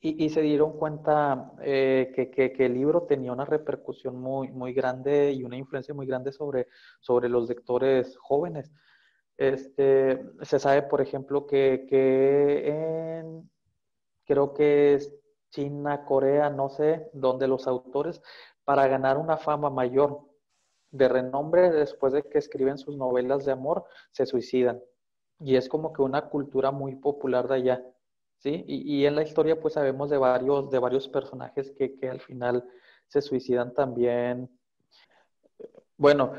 Y, se dieron cuenta eh, que, el libro tenía una repercusión muy, muy grande y una influencia muy grande sobre, sobre los lectores jóvenes. Este, se sabe, por ejemplo, que, que en, creo que es China, Corea, no sé, donde los autores, para ganar una fama mayor, de renombre después de que escriben sus novelas de amor se suicidan. Y es como que una cultura muy popular de allá. ¿Sí? Y, y en la historia pues sabemos de varios, de varios personajes que, que al final se suicidan también. Bueno,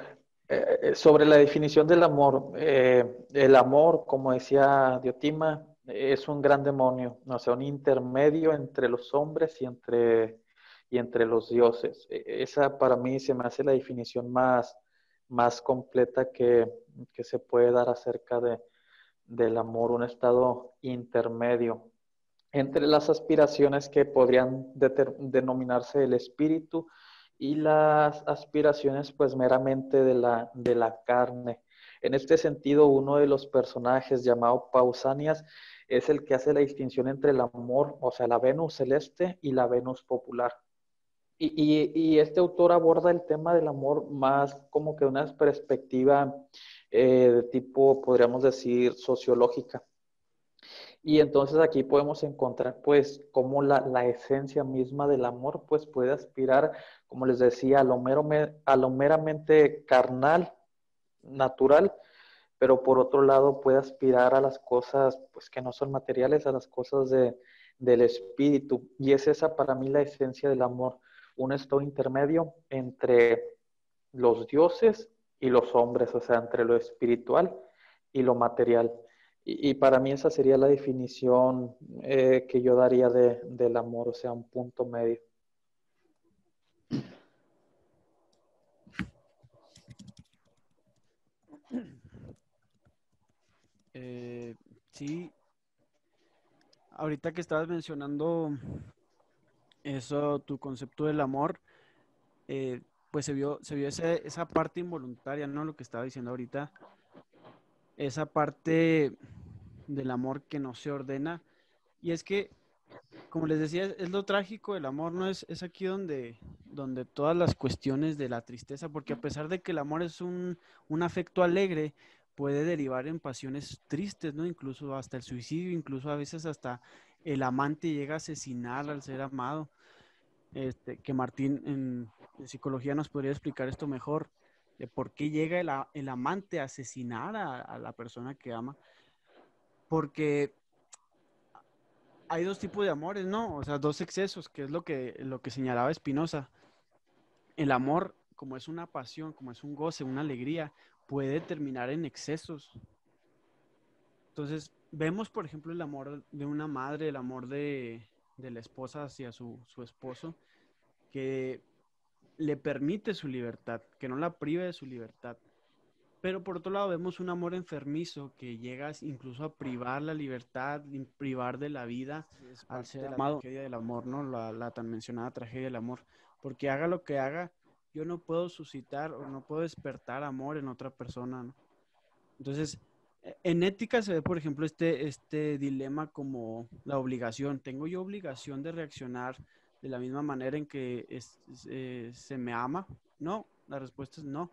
eh, sobre la definición del amor, eh, el amor, como decía Diotima, es un gran demonio, o sea, un intermedio entre los hombres y entre, y entre los dioses. E, esa para mí se me hace la definición más, más completa que, que se puede dar acerca de, del amor, un estado intermedio entre las aspiraciones que podrían denominarse el espíritu y las aspiraciones pues meramente de la, de la carne. En este sentido, uno de los personajes llamado Pausanias es el que hace la distinción entre el amor, o sea, la Venus celeste y la Venus popular. Y, este autor aborda el tema del amor más como que una perspectiva eh, de tipo, podríamos decir, sociológica. Y entonces aquí podemos encontrar pues cómo la, la, esencia misma del amor pues puede aspirar, como les decía, a lo, mero, a lo meramente carnal, natural, pero por otro lado puede aspirar a las cosas pues que no son materiales, a las cosas de, del espíritu. Y es esa para mí la esencia del amor, un estado intermedio entre los dioses y los hombres, o sea, entre lo espiritual y lo material. Y, para mí esa sería la definición eh, que yo daría de, del amor, o sea, un punto medio. Eh, sí, ahorita que estabas mencionando eso, tu concepto del amor, eh, pues se vio, se vio esa parte involuntaria, ¿no? Lo que estaba diciendo ahorita, esa parte del amor que no se ordena. Y es que, como les decía, es lo trágico del amor, ¿no? Es, es aquí donde, donde todas las cuestiones de la tristeza, porque a pesar de que el amor es un, un afecto alegre, puede derivar en pasiones tristes, ¿no? Incluso hasta el suicidio, incluso a veces hasta el amante llega a asesinar al ser amado. Este, que Martín en, psicología nos podría explicar esto mejor, de por qué llega el, el amante a asesinar a, a, la persona que ama porque hay dos tipos de amores, ¿no? O sea, dos excesos, que es lo que, lo que señalaba Espinosa. El amor, como es una pasión, como es un goce, una alegría, puede terminar en excesos. Entonces, vemos, por ejemplo, el amor de una madre, el amor de, de la esposa hacia su, su esposo, que le permite su libertad, que no la prive de su libertad. Pero por otro lado vemos un amor enfermizo que llega incluso a privar la libertad, privar de la vida al ser amado. La tragedia del amor, ¿no? La, tan mencionada tragedia del amor. Porque haga lo que haga, yo no puedo suscitar o no puedo despertar amor en otra persona, ¿no? Entonces, en ética se ve, por ejemplo, este, este dilema como la obligación. ¿Tengo yo obligación de reaccionar de la misma manera en que eh, se me ama? No, la respuesta es no.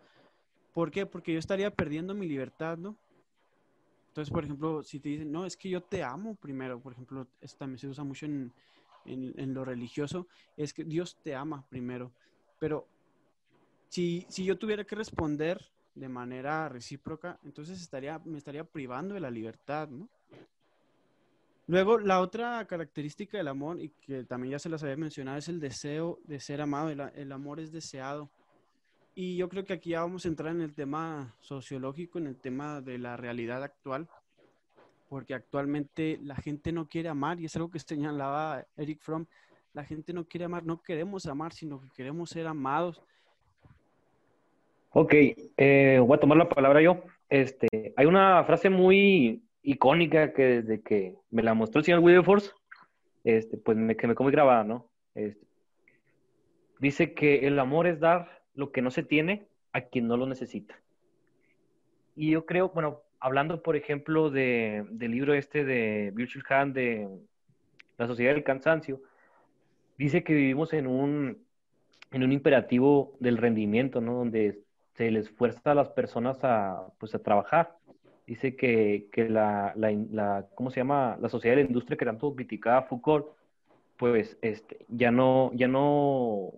¿Por qué? Porque yo estaría perdiendo mi libertad, ¿no? Entonces, por ejemplo, si te dicen, no, es que yo te amo primero, por ejemplo, esto también se usa mucho en, en, lo religioso, es que Dios te ama primero. Pero si, si yo tuviera que responder de manera recíproca, entonces estaría, me estaría privando de la libertad, ¿no? Luego, la otra característica del amor, y que también ya se las había mencionado, es el deseo de ser amado. el amor es deseado. Y yo creo que aquí ya vamos a entrar en el tema sociológico, en el tema de la realidad actual, porque actualmente la gente no quiere amar, y es algo que señalaba Eric Fromm, la gente no quiere amar, no queremos amar, sino que queremos ser amados. Ok, eh, voy a tomar la palabra yo. Este, hay una frase muy icónica que desde que me la mostró el señor Wilberforce, este, pues me, que me grabada, ¿no? Este, dice que el amor es dar lo que no se tiene a quien no lo necesita. Y yo creo, bueno, hablando por ejemplo de, del libro este de Virtual Hand de La Sociedad del Cansancio, dice que vivimos en un, en un imperativo del rendimiento, ¿no? Donde se les fuerza a las personas a, pues, a trabajar. Dice que, que la, la, ¿cómo se llama? La sociedad de la industria que tanto criticaba Foucault, pues este, ya no, ya no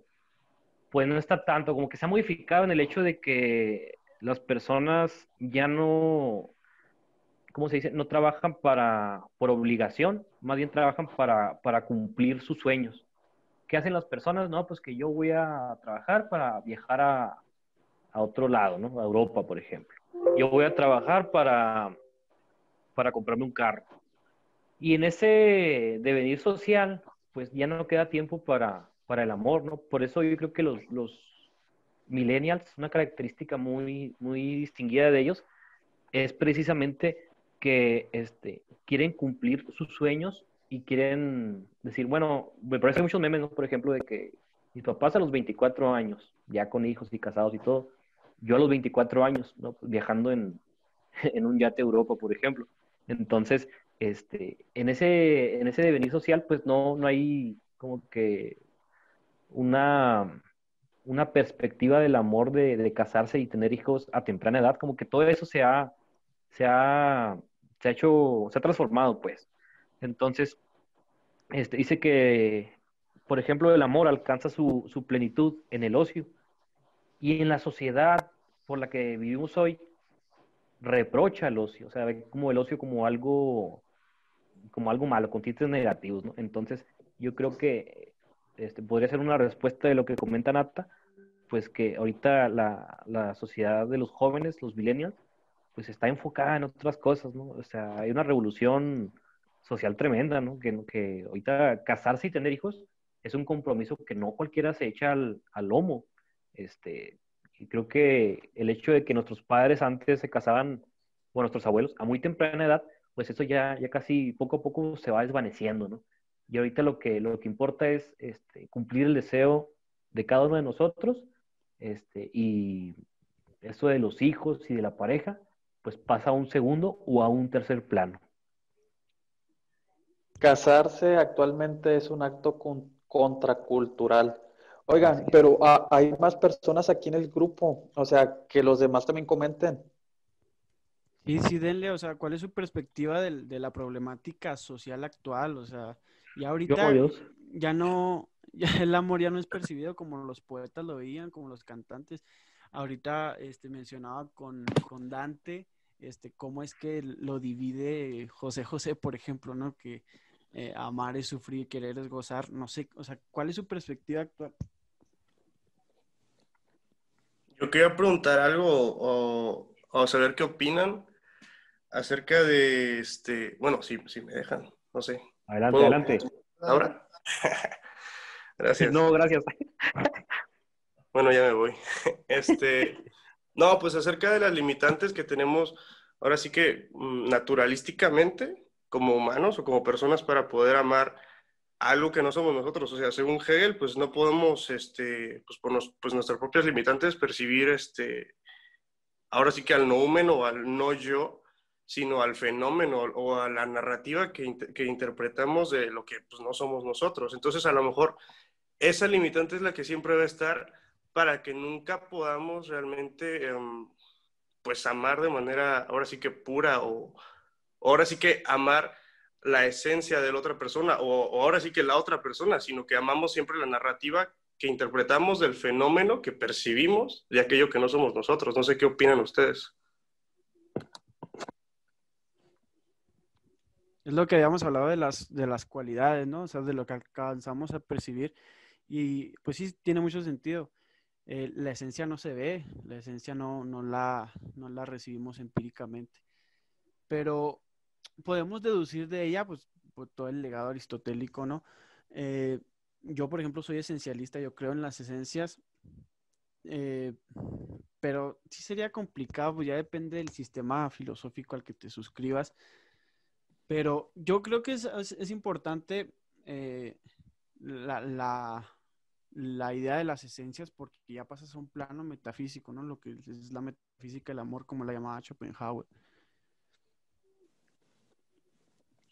pues no está tanto, como que se ha modificado en el hecho de que las personas ya no, ¿cómo se dice? No trabajan para, por obligación, más bien trabajan para, para cumplir sus sueños. ¿Qué hacen las personas? No, pues que yo voy a trabajar para viajar a, a otro lado, ¿no? A Europa, por ejemplo. Yo voy a trabajar para, para comprarme un carro. Y en ese devenir social, pues ya no queda tiempo para, para el amor, ¿no? Por eso yo creo que los, los millennials, una característica muy, muy distinguida de ellos, es precisamente que este, quieren cumplir sus sueños y quieren decir, bueno, me parece muchos memes, ¿no? Por ejemplo, de que mis papás a los 24 años, ya con hijos y casados y todo, yo a los 24 años, ¿no? Pues viajando en, en un yate a Europa, por ejemplo. Entonces, este, en ese, en ese devenir social, pues no, no hay como que una, una perspectiva del amor de, de, casarse y tener hijos a temprana edad, como que todo eso se ha, se ha, se ha hecho, se ha transformado, pues. Entonces, este, dice que, por ejemplo, el amor alcanza su, su plenitud en el ocio y en la sociedad por la que vivimos hoy, reprocha el ocio, o sea, ve como el ocio como algo, como algo malo, con tintes negativos, ¿no? Entonces, yo creo que este, podría ser una respuesta de lo que comenta Nata, pues que ahorita la, la sociedad de los jóvenes, los millennials, pues está enfocada en otras cosas, ¿no? O sea, hay una revolución social tremenda, ¿no? Que, que ahorita casarse y tener hijos es un compromiso que no cualquiera se echa al, al lomo. Este, creo que el hecho de que nuestros padres antes se casaban, o nuestros abuelos, a muy temprana edad, pues eso ya, ya casi poco a poco se va desvaneciendo, ¿no? Y ahorita lo que, lo que importa es este, cumplir el deseo de cada uno de nosotros, este, y eso de los hijos y de la pareja, pues pasa a un segundo o a un tercer plano. Casarse actualmente es un acto contracultural. Oigan, pero ah, hay más personas aquí en el grupo, o sea, que los demás también comenten. Sí, sí, denle, o sea, ¿cuál es su perspectiva de, la problemática social actual? O sea, y ahorita ya no, ya el amor ya no es percibido como los poetas lo veían, como los cantantes. Ahorita este, mencionaba con, con Dante, este, cómo es que lo divide José José, por ejemplo, ¿no? Que eh, amar es sufrir, querer es gozar, no sé, o sea, ¿cuál es su perspectiva actual? Yo quería preguntar algo o, o, saber qué opinan acerca de este, bueno, si, si me dejan, no sé. Adelante, adelante. ¿Ahora? gracias. No, gracias. bueno, ya me voy. Este, no, pues acerca de las limitantes que tenemos, ahora sí que mm, naturalísticamente, como humanos o como personas para poder amar algo que no somos nosotros. O sea, según Hegel, pues no podemos, este, pues por pues nuestras propias limitantes, percibir, este, ahora sí que al nomen o al no yo, sino al fenómeno o a la narrativa que, que interpretamos de lo que pues, no somos nosotros. Entonces, a lo mejor esa limitante es la que siempre va a estar para que nunca podamos realmente, em, pues, amar de manera, ahora sí que pura o ahora sí que amar la esencia de la otra persona o, ahora sí que la otra persona, sino que amamos siempre la narrativa que interpretamos del fenómeno que percibimos de aquello que no somos nosotros. No sé qué opinan ustedes. Es lo que habíamos hablado de las, de las cualidades, ¿no? O sea, de lo que alcanzamos a percibir. Y pues sí, tiene mucho sentido. Eh, la esencia no se ve, la esencia no, no, la, no la recibimos empíricamente. Pero podemos deducir de ella, pues, por todo el legado aristotélico, ¿no? Eh, yo, por ejemplo, soy esencialista, yo creo en las esencias, eh, pero sí sería complicado, pues ya depende del sistema filosófico al que te suscribas. Pero yo creo que es, importante eh, la, la, idea de las esencias porque ya pasas a un plano metafísico, ¿no? Lo que es la metafísica del amor, como la llamaba Schopenhauer.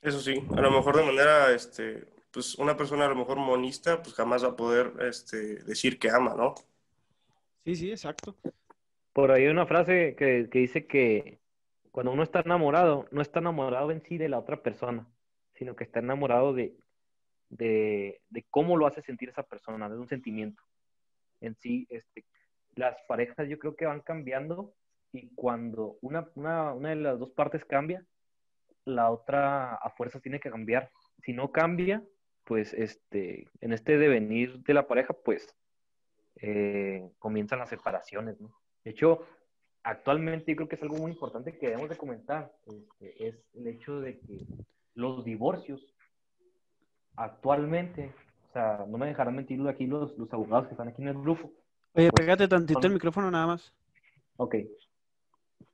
Eso sí, a lo mejor de manera, este, pues una persona a lo mejor monista, pues jamás va a poder este, decir que ama, ¿no? Sí, sí, exacto. Por ahí hay una frase que, dice que cuando uno está enamorado, no está enamorado en sí de la otra persona, sino que está enamorado de, de, cómo lo hace sentir esa persona, de un sentimiento. en sí, este, las parejas yo creo que van cambiando y cuando una, una, una de las dos partes cambia, la otra a fuerza tiene que cambiar. Si no cambia, pues este, en este devenir de la pareja, pues eh, comienzan las separaciones, ¿no? De hecho, actualmente yo creo que es algo muy importante que debemos de comentar, este, es el hecho de que los divorcios actualmente, o sea, no me dejarán mentir aquí los, los abogados que están aquí en el grupo. Oye, pues, pégate tantito el micrófono nada más. Ok.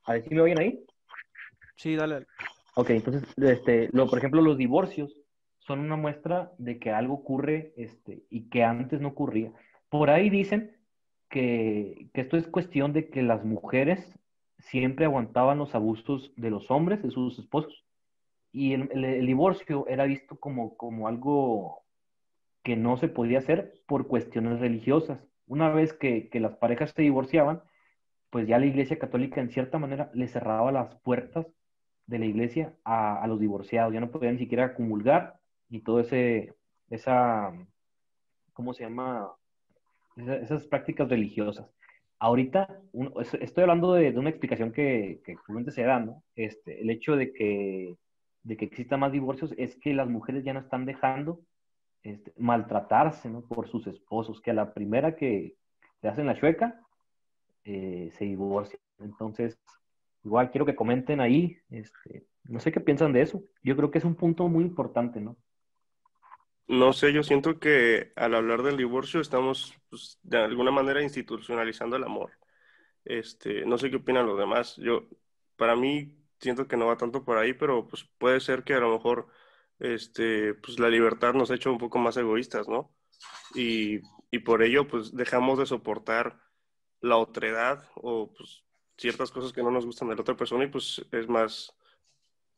A ver si me oyen ahí. Sí, dale. Ok, entonces, este, lo, por ejemplo, los divorcios son una muestra de que algo ocurre este, y que antes no ocurría. Por ahí dicen que, esto es cuestión de que las mujeres siempre aguantaban los abusos de los hombres, de sus esposos, y el, divorcio era visto como, como algo que no se podía hacer por cuestiones religiosas. Una vez que, que las parejas se divorciaban, pues ya la Iglesia Católica en cierta manera le cerraba las puertas de la iglesia a, los divorciados, ya no podían ni siquiera comulgar y todo ese, esa, ¿cómo se llama? esas prácticas religiosas. Ahorita, estoy hablando de, una explicación que, que se da, ¿no? Este, el hecho de que, de que existan más divorcios es que las mujeres ya no están dejando este, maltratarse, ¿no? Por sus esposos, que a la primera que le hacen la chueca, eh, se divorcian. Entonces, igual quiero que comenten ahí, este, no sé qué piensan de eso. Yo creo que es un punto muy importante, ¿no? No sé, yo siento que al hablar del divorcio estamos pues, de alguna manera institucionalizando el amor. Este, no sé qué opinan los demás. Yo, para mí, siento que no va tanto por ahí, pero pues puede ser que a lo mejor este, pues la libertad nos ha hecho un poco más egoístas, ¿no? Y, y por ello, pues dejamos de soportar la otredad o pues ciertas cosas que no nos gustan de la otra persona y pues es más,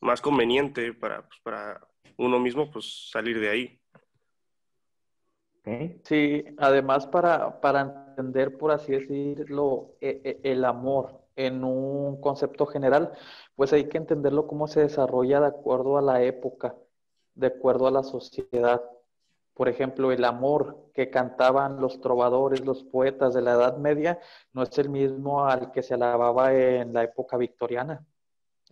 más conveniente para, pues, para uno mismo pues salir de ahí. Sí, además para, para entender, por así decirlo, e, e, el amor en un concepto general, pues hay que entenderlo cómo se desarrolla de acuerdo a la época, de acuerdo a la sociedad. Por ejemplo, el amor que cantaban los trovadores, los poetas de la Edad Media, no es el mismo al que se alababa en la época victoriana.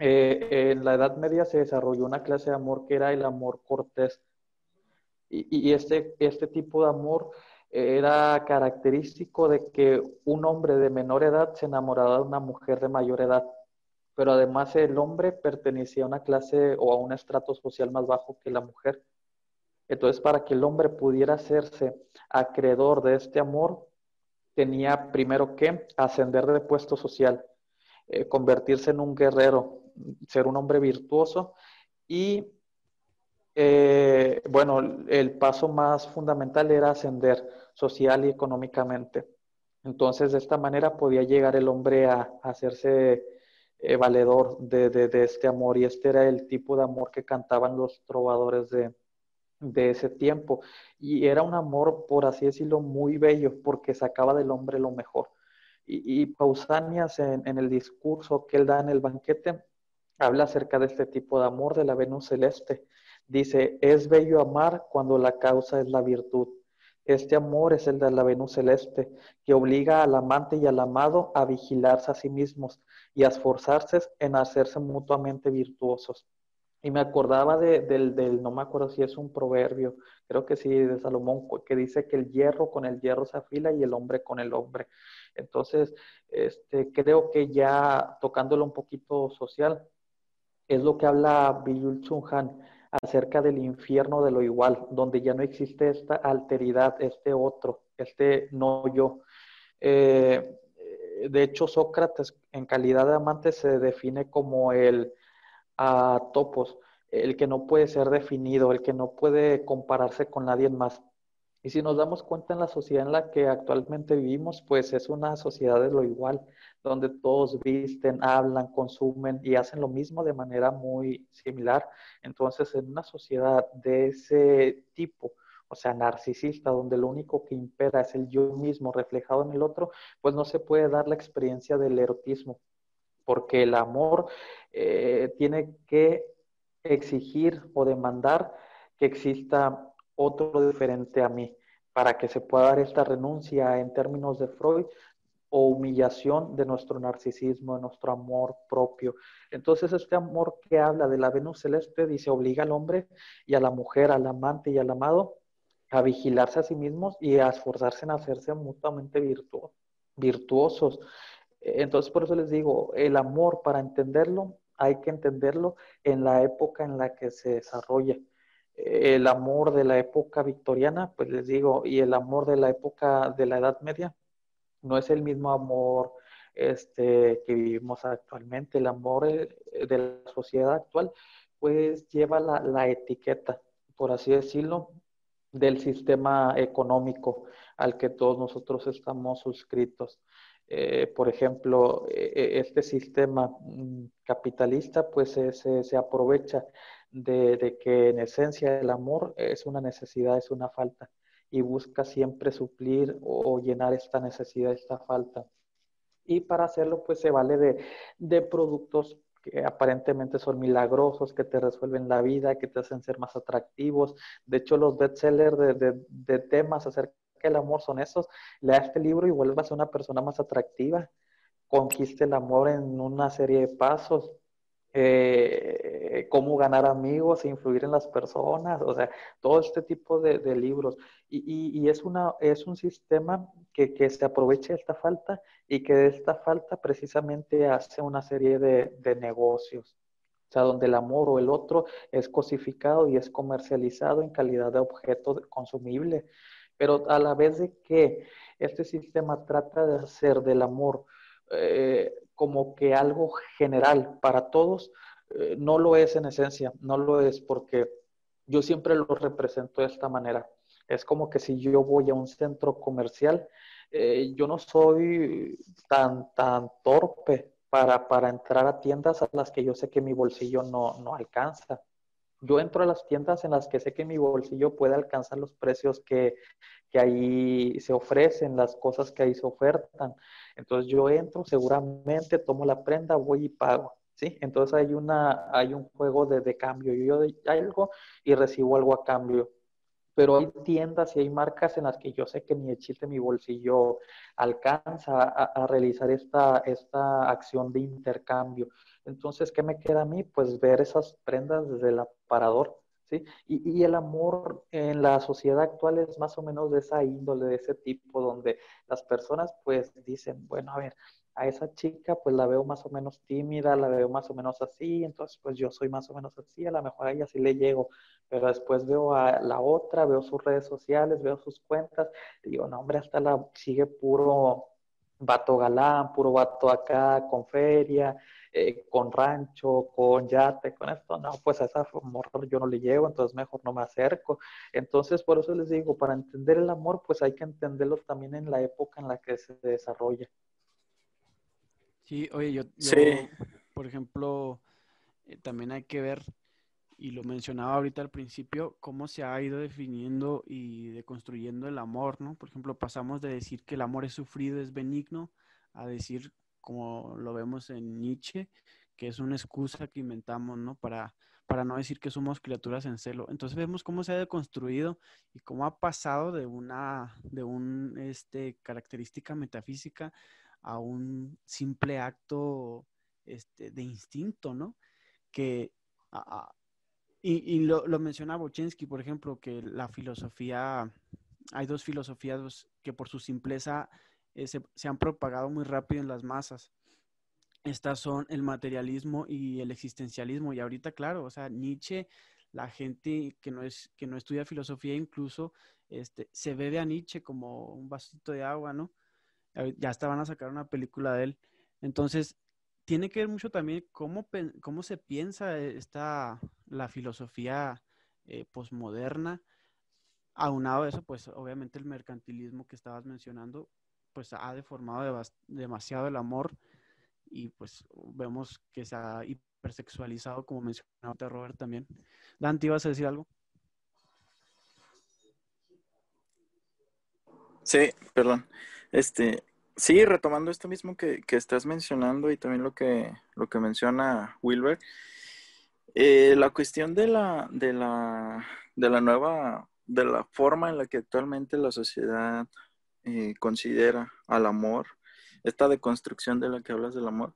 Eh, en la Edad Media se desarrolló una clase de amor que era el amor cortés. Y, este, este tipo de amor era característico de que un hombre de menor edad se enamoraba de una mujer de mayor edad, pero además el hombre pertenecía a una clase o a un estrato social más bajo que la mujer. Entonces, para que el hombre pudiera hacerse acreedor de este amor, tenía primero que ascender de puesto social, eh, convertirse en un guerrero, ser un hombre virtuoso y, eh, bueno, el paso más fundamental era ascender social y económicamente. Entonces, de esta manera podía llegar el hombre a, hacerse eh, valedor de, este amor y este era el tipo de amor que cantaban los trovadores de, de ese tiempo. Y era un amor, por así decirlo, muy bello, porque sacaba del hombre lo mejor. Y, Pausanias, en, en, el discurso que él da en el banquete, habla acerca de este tipo de amor de la Venus celeste. Dice, es bello amar cuando la causa es la virtud. Este amor es el de la Venus celeste, que obliga al amante y al amado a vigilarse a sí mismos y a esforzarse en hacerse mutuamente virtuosos. Y me acordaba de, del, del, no me acuerdo si es un proverbio, creo que sí, de Salomón, que dice que el hierro con el hierro se afila y el hombre con el hombre. Entonces, este, creo que ya tocándolo un poquito social, es lo que habla Byul Chun acerca del infierno de lo igual, donde ya no existe esta alteridad, este otro, este no yo. Eh, de hecho, Sócrates, en calidad de amante, se define como el a topos, el que no puede ser definido, el que no puede compararse con nadie más. Y si nos damos cuenta en la sociedad en la que actualmente vivimos, pues es una sociedad de lo igual, donde todos visten, hablan, consumen y hacen lo mismo de manera muy similar. Entonces, en una sociedad de ese tipo, o sea, narcisista, donde lo único que impera es el yo mismo reflejado en el otro, pues no se puede dar la experiencia del erotismo, porque el amor eh, tiene que exigir o demandar que exista otro diferente a mí para que se pueda dar esta renuncia en términos de Freud o humillación de nuestro narcisismo, de nuestro amor propio. Entonces, este amor que habla de la Venus celeste dice, obliga al hombre y a la mujer, al amante y al amado a vigilarse a sí mismos y a esforzarse en hacerse mutuamente virtuosos. Entonces, por eso les digo, el amor, para entenderlo, hay que entenderlo en la época en la que se desarrolla. El amor de la época victoriana, pues les digo, y el amor de la época de la Edad Media, no es el mismo amor este, que vivimos actualmente. El amor eh, de la sociedad actual, pues lleva la, la etiqueta, por así decirlo, del sistema económico al que todos nosotros estamos suscritos. Eh, por ejemplo, eh, este sistema mm, capitalista pues se, se, aprovecha de, de, que en esencia el amor es una necesidad, es una falta y busca siempre suplir o, llenar esta necesidad, esta falta. Y para hacerlo, pues se vale de, de productos que aparentemente son milagrosos, que te resuelven la vida, que te hacen ser más atractivos. De hecho, los bestsellers de, de, de temas acerca del amor son esos. Lea este libro y vuelvas una persona más atractiva. Conquiste el amor en una serie de pasos. Eh, cómo ganar amigos e influir en las personas, o sea, todo este tipo de, libros. Y, y, es, una, es un sistema que, que, se aprovecha esta falta y que de esta falta precisamente hace una serie de, de negocios. O sea, donde el amor o el otro es cosificado y es comercializado en calidad de objeto consumible. Pero a la vez de que este sistema trata de hacer del amor eh, como que algo general para todos, eh, no lo es en esencia, no lo es porque yo siempre lo represento de esta manera. Es como que si yo voy a un centro comercial, eh, yo no soy tan, tan torpe para, para, entrar a tiendas a las que yo sé que mi bolsillo no, no alcanza. Yo entro a las tiendas en las que sé que mi bolsillo puede alcanzar los precios que, que ahí se ofrecen, las cosas que ahí se ofertan. Entonces yo entro, seguramente tomo la prenda, voy y pago. ¿Sí? Entonces hay, una, hay un juego de, de cambio. Yo doy algo y recibo algo a cambio pero hay tiendas y hay marcas en las que yo sé que ni el chiste mi bolsillo alcanza a, realizar esta, esta acción de intercambio. Entonces, ¿qué me queda a mí? Pues ver esas prendas desde el aparador ¿sí? Y, el amor en la sociedad actual es más o menos de esa índole, de ese tipo, donde las personas pues dicen, bueno, a ver, a esa chica pues la veo más o menos tímida, la veo más o menos así, entonces pues yo soy más o menos así, a lo mejor a ella sí le llego, pero después veo a la otra, veo sus redes sociales, veo sus cuentas, y digo, no hombre, hasta la sigue puro vato galán, puro vato acá, con feria, eh, con rancho, con yate, con esto, no, pues a esa amor yo no le llevo, entonces mejor no me acerco. Entonces, por eso les digo, para entender el amor, pues hay que entenderlo también en la época en la que se desarrolla. Sí, oye, yo, por ejemplo, eh, también hay que ver, y lo mencionaba ahorita al principio, cómo se ha ido definiendo y deconstruyendo el amor, ¿no? Por ejemplo, pasamos de decir que el amor es sufrido, es benigno, a decir como lo vemos en Nietzsche, que es una excusa que inventamos, ¿no? Para, para no decir que somos criaturas en celo. Entonces vemos cómo se ha deconstruido y cómo ha pasado de una, de un, este, característica metafísica a un simple acto, este, de instinto, ¿no? Que, y, y lo, lo menciona Bochensky, por ejemplo, que la filosofía, hay dos filosofías que por su simpleza eh, se, han propagado muy rápido en las masas. Estas son el materialismo y el existencialismo. Y ahorita, claro, o sea, Nietzsche, la gente que no, es, que no estudia filosofía incluso, este, se bebe a Nietzsche como un vasito de agua, ¿no? Ya hasta van a sacar una película de él. Entonces, tiene que ver mucho también cómo, cómo se piensa esta, la filosofía eh, posmoderna. Aunado a eso, pues obviamente el mercantilismo que estabas mencionando, pues ha deformado demasiado el amor y pues vemos que se ha hipersexualizado, como mencionaba Robert también. Dante, ¿ibas a decir algo? Sí, perdón. Este, sí, retomando esto mismo que, estás mencionando y también lo que, lo que menciona Wilber, eh, la cuestión de la, de la, de la nueva de la forma en la que actualmente la sociedad eh, considera al amor, esta deconstrucción de la que hablas del amor,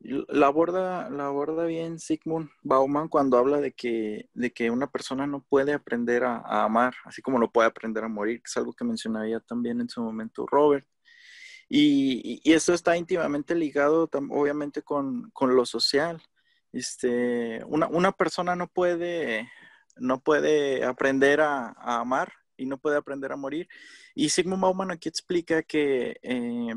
la aborda, la aborda bien Sigmund Bauman cuando habla de que, de que una persona no puede aprender a, amar, así como lo puede aprender a morir, que es algo que mencionaba también en su momento Robert. Y, y esto está íntimamente ligado, obviamente, con, con, lo social. Este, una, una, persona no puede, no puede aprender a, a, amar y no puede aprender a morir. Y Sigmund Bauman aquí explica que eh,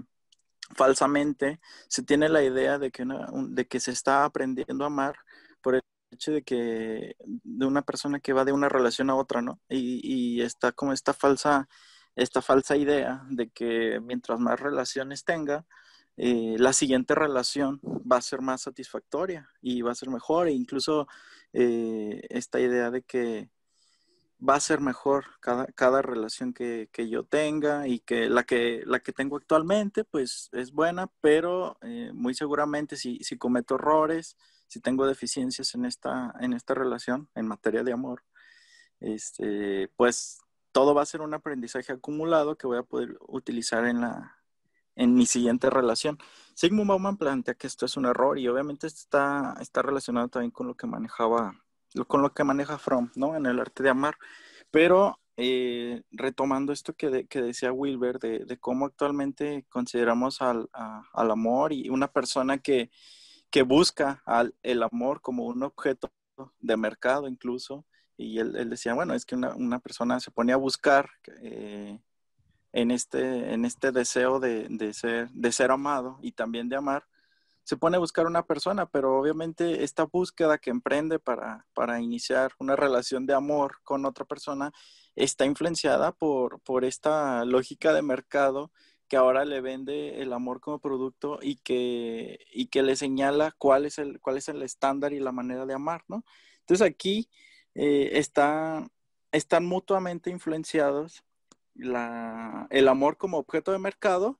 falsamente se tiene la idea de que, de que se está aprendiendo a amar por el hecho de que de una persona que va de una relación a otra, ¿no? Y, está como esta falsa, esta falsa idea de que mientras más relaciones tenga, eh, la siguiente relación va a ser más satisfactoria y va a ser mejor. E incluso eh, esta idea de que va a ser mejor cada, cada relación que, yo tenga y que la, que la que tengo actualmente pues es buena, pero eh, muy seguramente si, si, cometo errores, si tengo deficiencias en esta, en esta relación, en materia de amor, este, pues todo va a ser un aprendizaje acumulado que voy a poder utilizar en, la, en mi siguiente relación. Sigmund Bauman plantea que esto es un error y obviamente está, está relacionado también con lo que manejaba con lo que maneja Fromm, ¿no? En el arte de amar. Pero eh, retomando esto que, que decía Wilber, de, cómo actualmente consideramos al, al, amor y una persona que, que busca al, el amor como un objeto de mercado incluso, y él, él decía, bueno, es que una, una, persona se pone a buscar eh, en, este, en este deseo de, de, ser, de ser amado y también de amar, se pone a buscar una persona, pero obviamente esta búsqueda que emprende para, para iniciar una relación de amor con otra persona está influenciada por, por esta lógica de mercado que ahora le vende el amor como producto y que, y que le señala cuál es, el, cuál es el estándar y la manera de amar, ¿no? Entonces aquí eh, está, están mutuamente influenciados la, el amor como objeto de mercado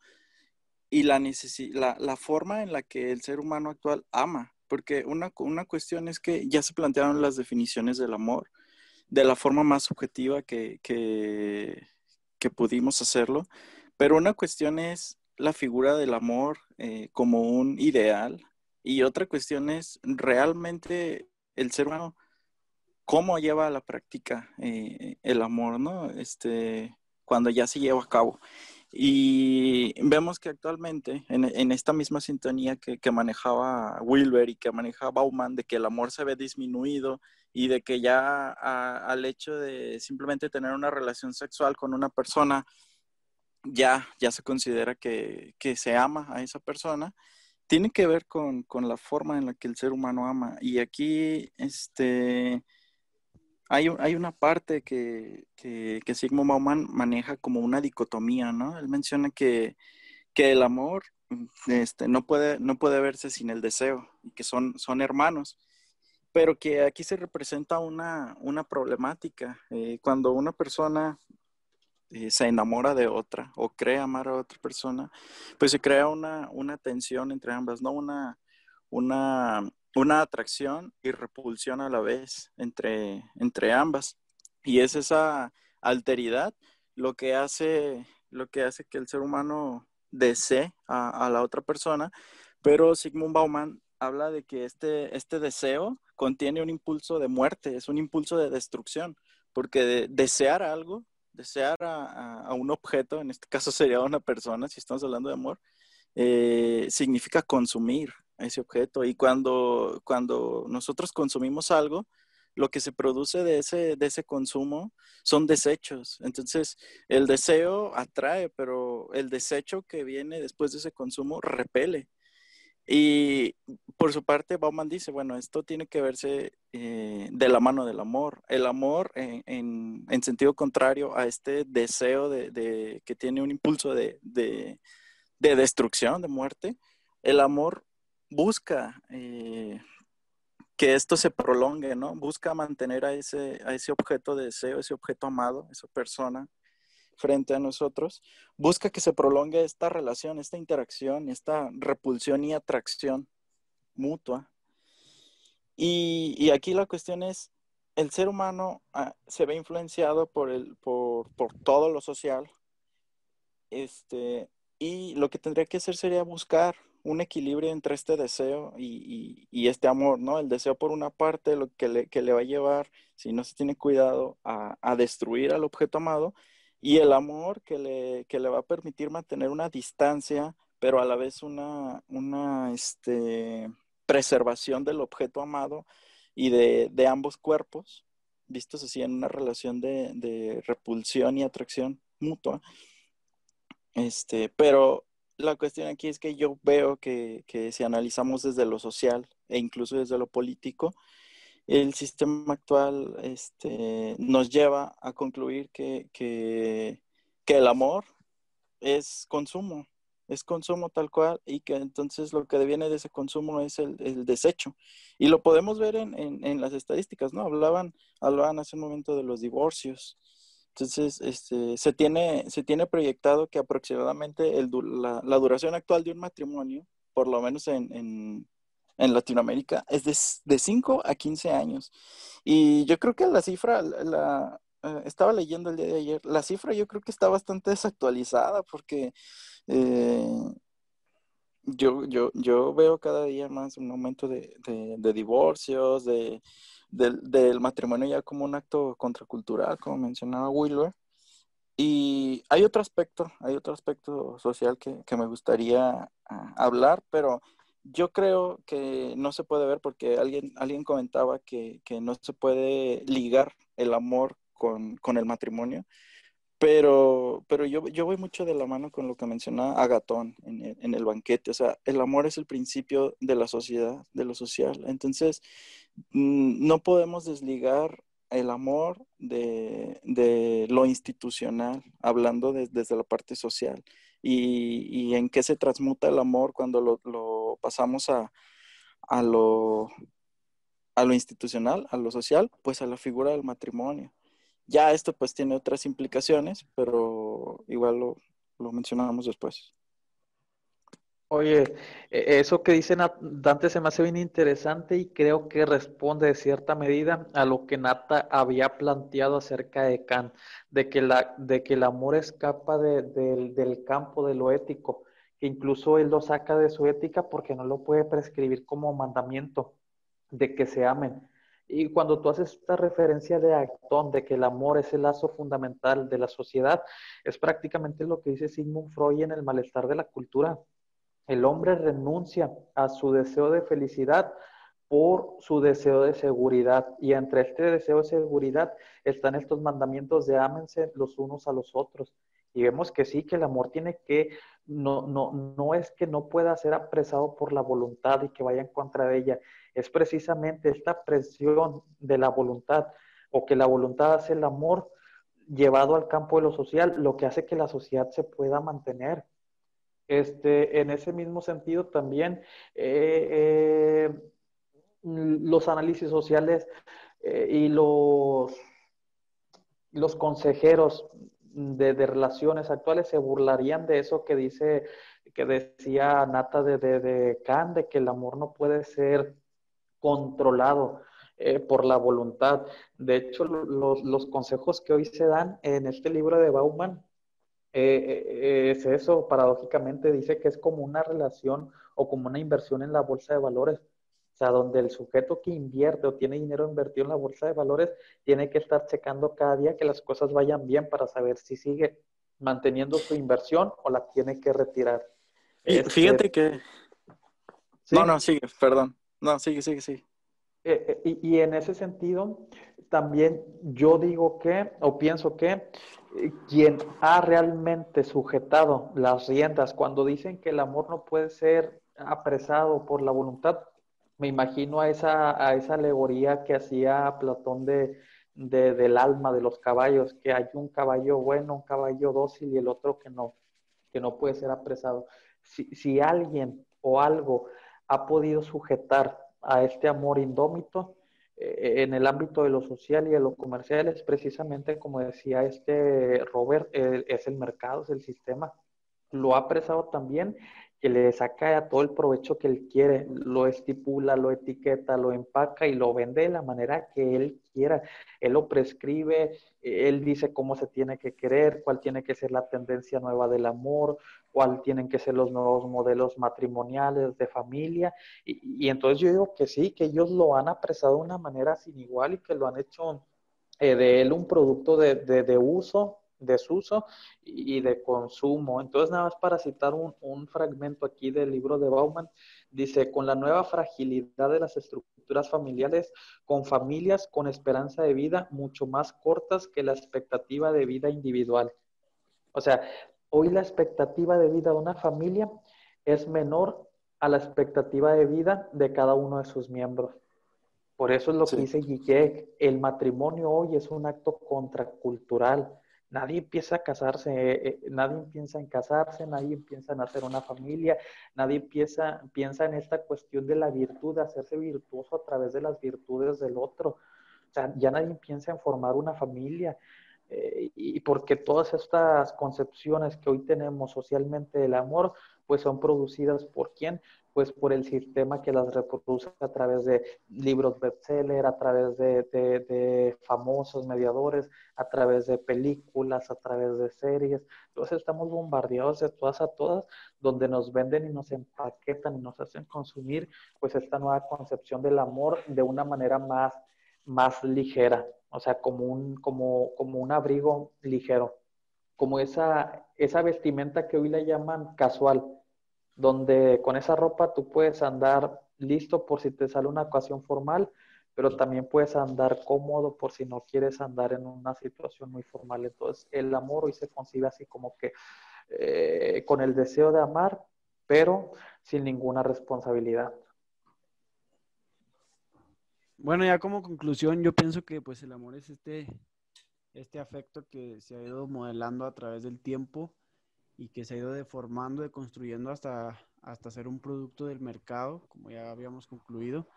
y la, la, la, forma en la que el ser humano actual ama. Porque una, una cuestión es que ya se plantearon las definiciones del amor de la forma más subjetiva que, que, que pudimos hacerlo, pero una cuestión es la figura del amor eh, como un ideal y otra cuestión es realmente el ser humano cómo lleva a la práctica eh, el amor, ¿no? Este, cuando ya se lleva a cabo. Y vemos que actualmente, en, esta misma sintonía que, manejaba Wilber y que manejaba Bauman, de que el amor se ve disminuido y de que ya al hecho de simplemente tener una relación sexual con una persona, ya, ya se considera que, que se ama a esa persona, tiene que ver con, con, la forma en la que el ser humano ama. Y aquí, este, hay, hay una parte que, que, Sigmund Bauman maneja como una dicotomía, ¿no? Él menciona que, que el amor este, no, puede, no puede verse sin el deseo y que son, son hermanos, pero que aquí se representa una, una problemática. Eh, cuando una persona eh, se enamora de otra o cree amar a otra persona, pues se crea una, una tensión entre ambas, ¿no? Una, una una atracción y repulsión a la vez entre, entre ambas. Y es esa alteridad lo que hace, lo que, hace que el ser humano desee a, la otra persona, pero Sigmund Bauman habla de que este, este deseo contiene un impulso de muerte, es un impulso de destrucción, porque desear algo, desear a, un objeto, en este caso sería una persona, si estamos hablando de amor, eh, significa consumir, ese objeto. Y cuando, cuando nosotros consumimos algo, lo que se produce de ese, de ese consumo son desechos. Entonces, el deseo atrae, pero el desecho que viene después de ese consumo repele. Y por su parte, Bauman dice, bueno, esto tiene que verse eh, de la mano del amor. El amor, en, en, sentido contrario a este deseo de, de que tiene un impulso de, de, de destrucción, de muerte, el amor busca eh, que esto se prolongue, ¿no? Busca mantener a ese, a ese objeto de deseo, ese objeto amado, esa persona frente a nosotros, busca que se prolongue esta relación, esta interacción, esta repulsión y atracción mutua. Y, aquí la cuestión es, el ser humano ah, se ve influenciado por, el, por, por todo lo social. Este, y lo que tendría que hacer sería buscar un equilibrio entre este deseo y, este amor, ¿no? El deseo por una parte, lo que le, que le va a llevar, si no se tiene cuidado, a, a, destruir al objeto amado, y el amor que le, que le va a permitir mantener una distancia, pero a la vez una, una este, preservación del objeto amado y de, de ambos cuerpos, vistos así en una relación de, de repulsión y atracción mutua. Este, pero la cuestión aquí es que yo veo que, si analizamos desde lo social e incluso desde lo político, el sistema actual este, nos lleva a concluir que, el amor es consumo, es consumo tal cual y que entonces lo que deviene de ese consumo es el, desecho. Y lo podemos ver en, en, las estadísticas, ¿no? Hablaban, hablaban hace un momento de los divorcios. Entonces, este, se, tiene, se tiene proyectado que aproximadamente el, la, la, duración actual de un matrimonio, por lo menos en, en, Latinoamérica, es de, de, 5 a 15 años. Y yo creo que la cifra, la, eh, estaba leyendo el día de ayer, la cifra yo creo que está bastante desactualizada porque eh, yo, yo, yo veo cada día más un aumento de, de, divorcios, de del, matrimonio ya como un acto contracultural, como mencionaba Wheeler. Y hay otro aspecto, hay otro aspecto social que, me gustaría ah, hablar, pero yo creo que no se puede ver porque alguien, alguien comentaba que, no se puede ligar el amor con, el matrimonio, pero, pero yo, yo, voy mucho de la mano con lo que mencionaba Agatón en el, en el banquete, o sea, el amor es el principio de la sociedad, de lo social. Entonces, Mm, no podemos desligar el amor de, lo institucional, hablando desde la parte social. Y, en qué se transmuta el amor cuando lo, pasamos a, a, lo, a lo institucional, a lo social, pues a la figura del matrimonio. Ya esto pues tiene otras implicaciones, pero igual lo, lo mencionamos después. Oye, e, eso que dice Dante se me hace bien interesante y creo que responde de cierta medida a lo que Nata había planteado acerca de Kant, de que, la, de que el amor escapa del campo de lo ético, que incluso él lo saca de su ética porque no lo puede prescribir como mandamiento de que se amen. Y cuando tú haces esta referencia de Acton, de que el amor es el lazo fundamental de la sociedad, es prácticamente lo que dice Sigmund Freud en el malestar de la cultura el hombre renuncia a su deseo de felicidad por su deseo de seguridad. Y entre este deseo de seguridad están estos mandamientos de ámense los unos a los otros. Y vemos que sí, que el amor tiene que, no, no, no es que no pueda ser apresado por la voluntad y que vaya en contra de ella, es precisamente esta presión de la voluntad o que la voluntad hace el amor llevado al campo de lo social, lo que hace que la sociedad se pueda mantener. Este, en ese mismo sentido también eh, eh, los análisis sociales eh, y los, los consejeros de, relaciones actuales se burlarían de eso que dice, que decía Nata de, de, de Kant, de que el amor no puede ser controlado. por la voluntad. De hecho, los, los, consejos que hoy se dan en este libro de Bauman eh, eh, es eso, paradójicamente dice que es como una relación o como una inversión en la bolsa de valores. O sea, donde el sujeto que invierte o tiene dinero invertido en la bolsa de valores tiene que estar checando cada día que las cosas vayan bien para saber si sigue manteniendo su inversión o la tiene que retirar. Y este, fíjate que... No, no, sigue, perdón. No, sigue, sigue, sigue. Eh, y, y, en ese sentido, también yo digo que, o pienso que, quien ha realmente sujetado las riendas, cuando dicen que el amor no puede ser apresado por la voluntad, me imagino a esa, a esa alegoría que hacía Platón de, del alma de los caballos, que hay un caballo bueno, un caballo dócil y el otro que no, que no puede ser apresado. Si, si alguien o algo ha podido sujetar a este amor indómito, eh, en el ámbito de lo social y de lo comercial es precisamente, como decía este Robert, es el mercado, es el sistema. Lo ha apresado también que le saca todo el provecho que él quiere, lo estipula, lo etiqueta, lo empaca y lo vende de la manera que él quiera. Él lo prescribe, él dice cómo se tiene que querer, cuál tiene que ser la tendencia nueva del amor, cuál tienen que ser los nuevos modelos matrimoniales de familia. Y, entonces yo digo que sí, que ellos lo han apresado de una manera sin igual y que lo han hecho eh, de él un producto de uso desuso y de consumo. Entonces, nada más para citar un, un, fragmento aquí del libro de Bauman, dice, con la nueva fragilidad de las estructuras familiares, con familias con esperanza de vida mucho más cortas que la expectativa de vida individual. O sea, hoy la expectativa de vida de una familia es menor a la expectativa de vida de cada uno de sus miembros. Por eso es lo que dice Guillec, el matrimonio hoy es un acto contracultural Nadie empieza a casarse, eh, eh, nadie piensa en casarse, nadie piensa en hacer una familia, nadie piensa, piensa en esta cuestión de la virtud, de hacerse virtuoso a través de las virtudes del otro. O sea, ya nadie piensa en formar una familia. Eh, y porque todas estas concepciones que hoy tenemos socialmente del amor, pues son producidas por quién? Pues por el sistema que las reproduce a través de libros bestseller, a través de, famosos mediadores, a través de películas, a través de series. Entonces estamos bombardeados de todas a todas, donde nos venden y nos empaquetan y nos hacen consumir pues esta nueva concepción del amor de una manera más, más ligera, o sea, como un, como, como un abrigo ligero, como esa, esa vestimenta que hoy le llaman casual donde con esa ropa tú puedes andar listo por si te sale una ocasión formal, pero también puedes andar cómodo por si no quieres andar en una situación muy formal. Entonces, el amor hoy se concibe así como que eh, con el deseo de amar, pero sin ninguna responsabilidad. Bueno, ya como conclusión, yo pienso que pues el amor es este, este afecto que se ha ido modelando a través del tiempo y que se ha ido deformando, deconstruyendo hasta, hasta ser un producto del mercado, como ya habíamos concluido.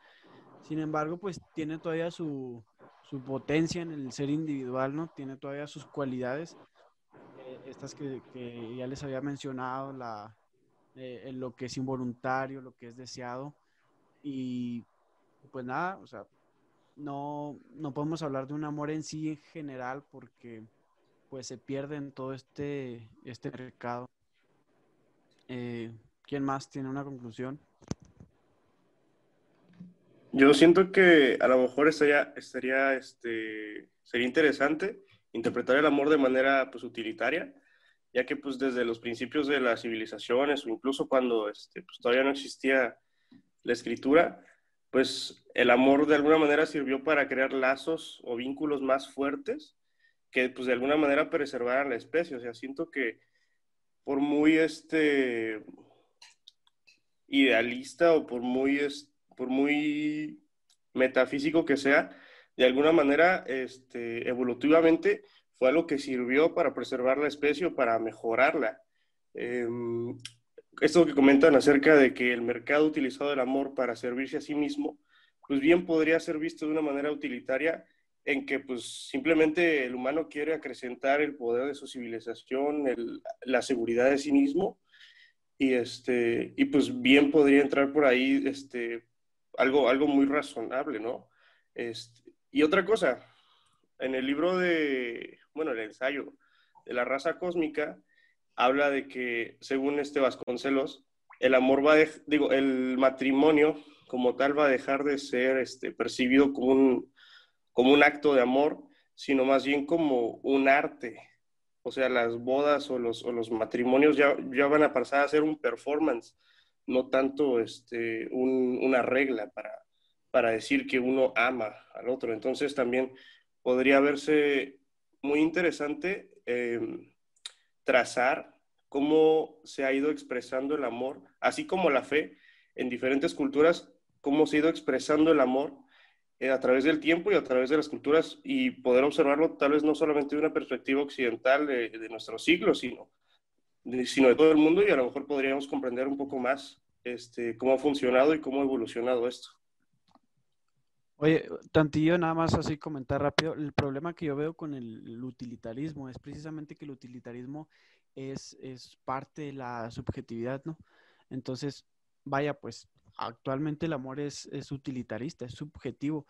Sin embargo, pues tiene todavía su, su potencia en el ser individual, ¿no? Tiene todavía sus cualidades, eh, estas que, que, ya les había mencionado, la, eh, lo que es involuntario, lo que es deseado. Y pues nada, o sea, no, no podemos hablar de un amor en sí en general porque pues se pierde en todo este, este mercado. Eh, ¿Quién más tiene una conclusión? Yo siento que a lo mejor estaría, estaría este, sería interesante interpretar el amor de manera pues, utilitaria, ya que pues desde los principios de las civilizaciones o incluso cuando este, pues, todavía no existía la escritura, pues el amor de alguna manera sirvió para crear lazos o vínculos más fuertes que pues de alguna manera preservaran la especie. O sea, siento que por muy este idealista o por muy, por muy metafísico que sea, de alguna manera este, evolutivamente fue algo que sirvió para preservar la especie o para mejorarla. Em, esto que comentan acerca de que el mercado utilizado el amor para servirse a sí mismo, pues bien podría ser visto de una manera utilitaria en que pues simplemente el humano quiere acrecentar el poder de su civilización, la seguridad de sí mismo y este y pues bien podría entrar por ahí este algo algo muy razonable, ¿no? Este, y otra cosa, en el libro de, bueno, el ensayo de la raza cósmica habla de que según este Vasconcelos el amor va a digo, el matrimonio como tal va a dejar de ser este percibido como un como un acto de amor, sino más bien como un arte. O sea, las bodas o los, matrimonios ya, ya, van a pasar a ser un performance, no tanto este, una regla para, para decir que uno ama al otro. Entonces también podría verse muy interesante em, trazar cómo se ha ido expresando el amor, así como la fe en diferentes culturas, cómo se ha ido expresando el amor eh, a través del tiempo y a través de las culturas y poder observarlo tal vez no solamente de una perspectiva occidental de, de nuestro siglo, sino de, sino de todo el mundo y a lo mejor podríamos comprender un poco más este, cómo ha funcionado y cómo ha evolucionado esto. Oye, tantillo, nada más así comentar rápido. El problema que yo veo con el, utilitarismo es precisamente que el utilitarismo es, es parte de la subjetividad, ¿no? Entonces, vaya, pues actualmente el amor es, utilitarista, es subjetivo.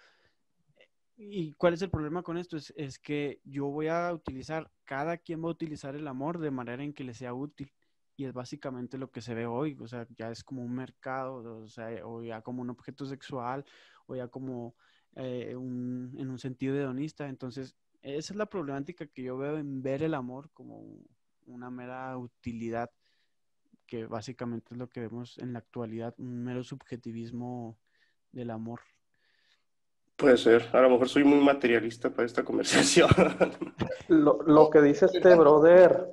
¿Y cuál es el problema con esto? Es, que yo voy a utilizar, cada quien va a utilizar el amor de manera en que le sea útil. Y es básicamente lo que se ve hoy, o sea, ya es como un mercado, o sea, o ya como un objeto sexual, o ya como eh, en un sentido hedonista. Entonces, esa es la problemática que yo veo en ver el amor como una mera utilidad, que básicamente es lo que vemos en la actualidad, un mero subjetivismo del amor. Puede ser, a lo mejor soy muy materialista para esta conversación. Lo, lo que dice este brother,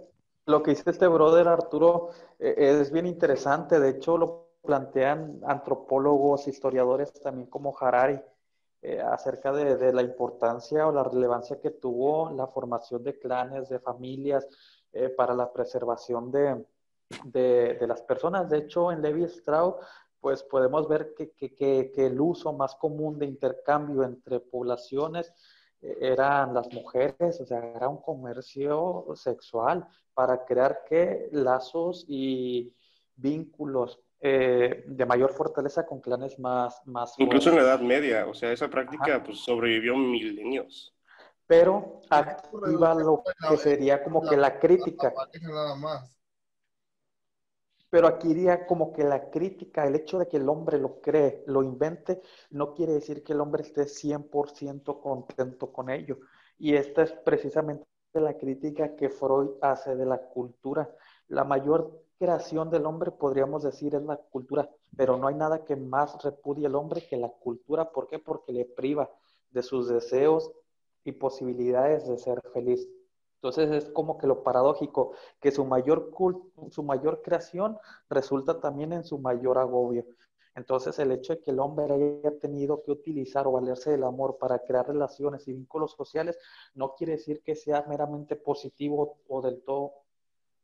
lo que dice este brother Arturo eh, es bien interesante, de hecho lo plantean antropólogos, historiadores también como Harari, eh, acerca de, de, la importancia o la relevancia que tuvo la formación de clanes, de familias, eh, para la preservación de, de, de, las personas. De hecho, en Levi Strauss pues podemos ver que, que, que, el uso más común de intercambio entre poblaciones eh, eran las mujeres, o sea, era un comercio sexual para crear que lazos y vínculos eh, de mayor fortaleza con clanes más, más Incluso en la Edad Media, o sea, esa práctica pues, sobrevivió milenios. Pero activa lo que sería como que la crítica. Más pero aquí iría como que la crítica, el hecho de que el hombre lo cree, lo invente, no quiere decir que el hombre esté 100% contento con ello. Y esta es precisamente la crítica que Freud hace de la cultura. La mayor creación del hombre, podríamos decir, es la cultura, pero no hay nada que más repudie el hombre que la cultura. ¿Por qué? Porque le priva de sus deseos y posibilidades de ser feliz. Entonces es como que lo paradójico, que su mayor, su mayor creación resulta también en su mayor agobio. Entonces el hecho de que el hombre haya tenido que utilizar o valerse del amor para crear relaciones y vínculos sociales no quiere decir que sea meramente positivo o del todo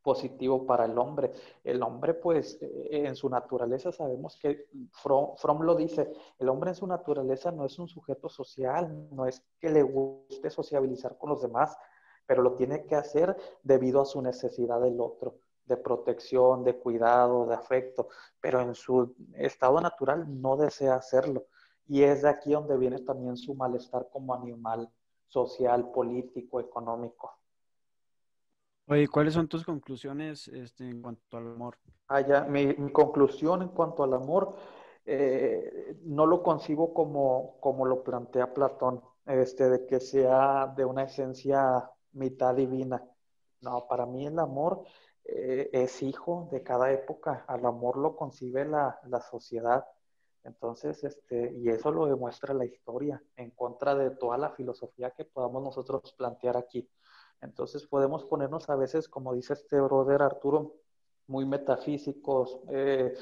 positivo para el hombre. El hombre, pues, eh, en su naturaleza sabemos que Fromm, lo dice, el hombre en su naturaleza no es un sujeto social, no es que le guste sociabilizar con los demás, pero lo tiene que hacer debido a su necesidad del otro, de protección, de cuidado, de afecto, pero en su estado natural no desea hacerlo. Y es de aquí donde viene también su malestar como animal social, político, económico. Oye, ¿cuáles son tus conclusiones este, en cuanto al amor? Ah, ya, mi, conclusión en cuanto al amor, eh, no lo concibo como, como lo plantea Platón, este, de que sea de una esencia mitad divina. No, para mí el amor eh, es hijo de cada época. Al amor lo concibe la, la, sociedad. Entonces, este, y eso lo demuestra la historia, en contra de toda la filosofía que podamos nosotros plantear aquí. Entonces podemos ponernos a veces, como dice este brother Arturo, muy metafísicos, eh,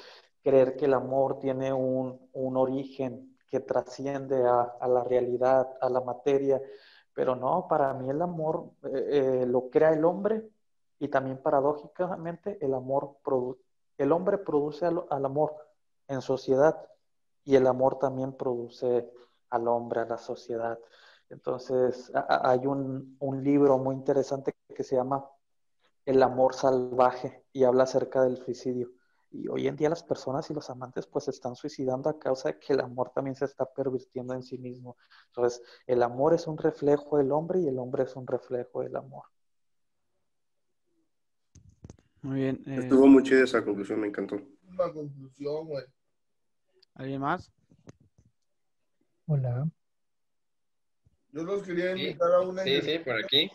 creer que el amor tiene un, un origen que trasciende a, a, la realidad, a la materia, pero no, para mí el amor eh, eh, lo crea el hombre y también paradójicamente el amor el hombre produce al, amor en sociedad y el amor también produce al hombre, a la sociedad. Entonces, hay un, un, libro muy interesante que se llama El amor salvaje y habla acerca del suicidio. Y hoy en día las personas y los amantes pues se están suicidando a causa de que el amor también se está pervirtiendo en sí mismo. Entonces, el amor es un reflejo del hombre y el hombre es un reflejo del amor. Muy bien. Eh, Estuvo muy chida esa conclusión, me encantó. Una conclusión, güey. ¿Alguien más? Hola. Yo los quería invitar a una... Sí, sí, por aquí.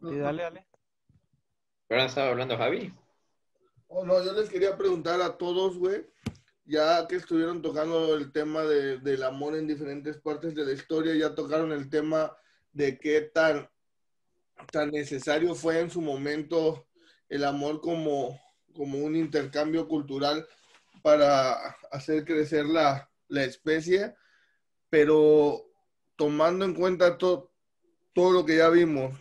Sí, dale, dale. ¿Ahora estaba hablando Javi? Oh, no, yo les quería preguntar a todos, güey, ya que estuvieron tocando el tema de, del amor en diferentes partes de la historia, ya tocaron el tema de qué tan, tan necesario fue en su momento el amor como, como un intercambio cultural para hacer crecer la, la especie, pero tomando en cuenta todo todo lo que ya vimos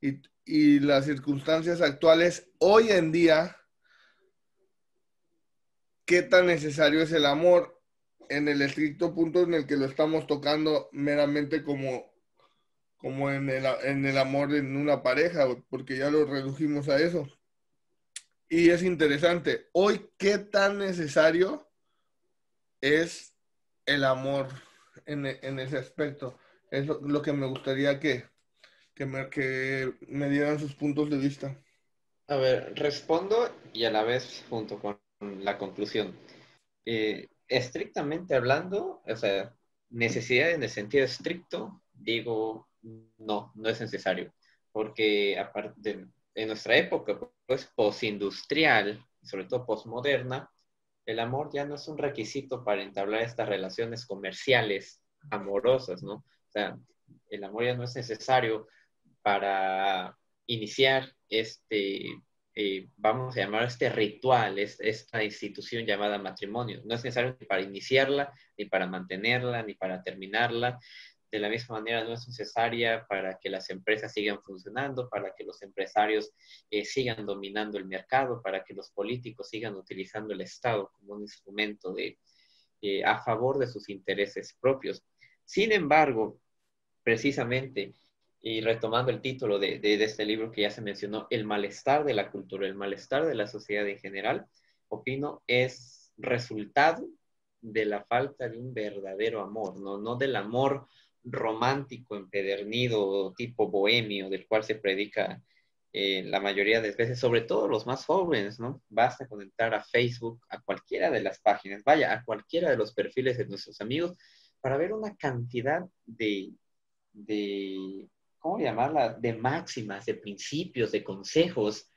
y, y las circunstancias actuales, hoy en día, qué tan necesario es el amor en el estricto punto en el que lo estamos tocando meramente como, como en, el, en el amor en una pareja, porque ya lo redujimos a eso. y es interesante. Hoy, ¿qué tan necesario es el amor en, ese aspecto? Es lo, que me gustaría que, que, me, que me dieran sus puntos de vista. A ver, respondo y a la vez junto con la conclusión. Eh, estrictamente hablando, o sea, necesidad en el sentido estricto, digo, no, no es necesario, porque aparte en nuestra época, pues postindustrial, sobre todo postmoderna, el amor ya no es un requisito para entablar estas relaciones comerciales amorosas, ¿no? O sea, el amor ya no es necesario para iniciar este, eh, vamos a llamar este ritual, esta institución llamada matrimonio. No es necesario ni para iniciarla, ni para mantenerla, ni para terminarla. De la misma manera, no es necesaria para que las empresas sigan funcionando, para que los empresarios eh, sigan dominando el mercado, para que los políticos sigan utilizando el Estado como un instrumento de, eh, a favor de sus intereses propios. Sin embargo, precisamente, y retomando el título de, de, este libro que ya se mencionó, El malestar de la cultura, el malestar de la sociedad en general, opino, es resultado de la falta de un verdadero amor, no, no del amor romántico, empedernido, tipo bohemio, del cual se predica eh, la mayoría de veces, sobre todo los más jóvenes, ¿no? Basta con entrar a Facebook, a cualquiera de las páginas, vaya, a cualquiera de los perfiles de nuestros amigos, para ver una cantidad de, de ¿cómo llamarla? De máximas, de principios, de consejos,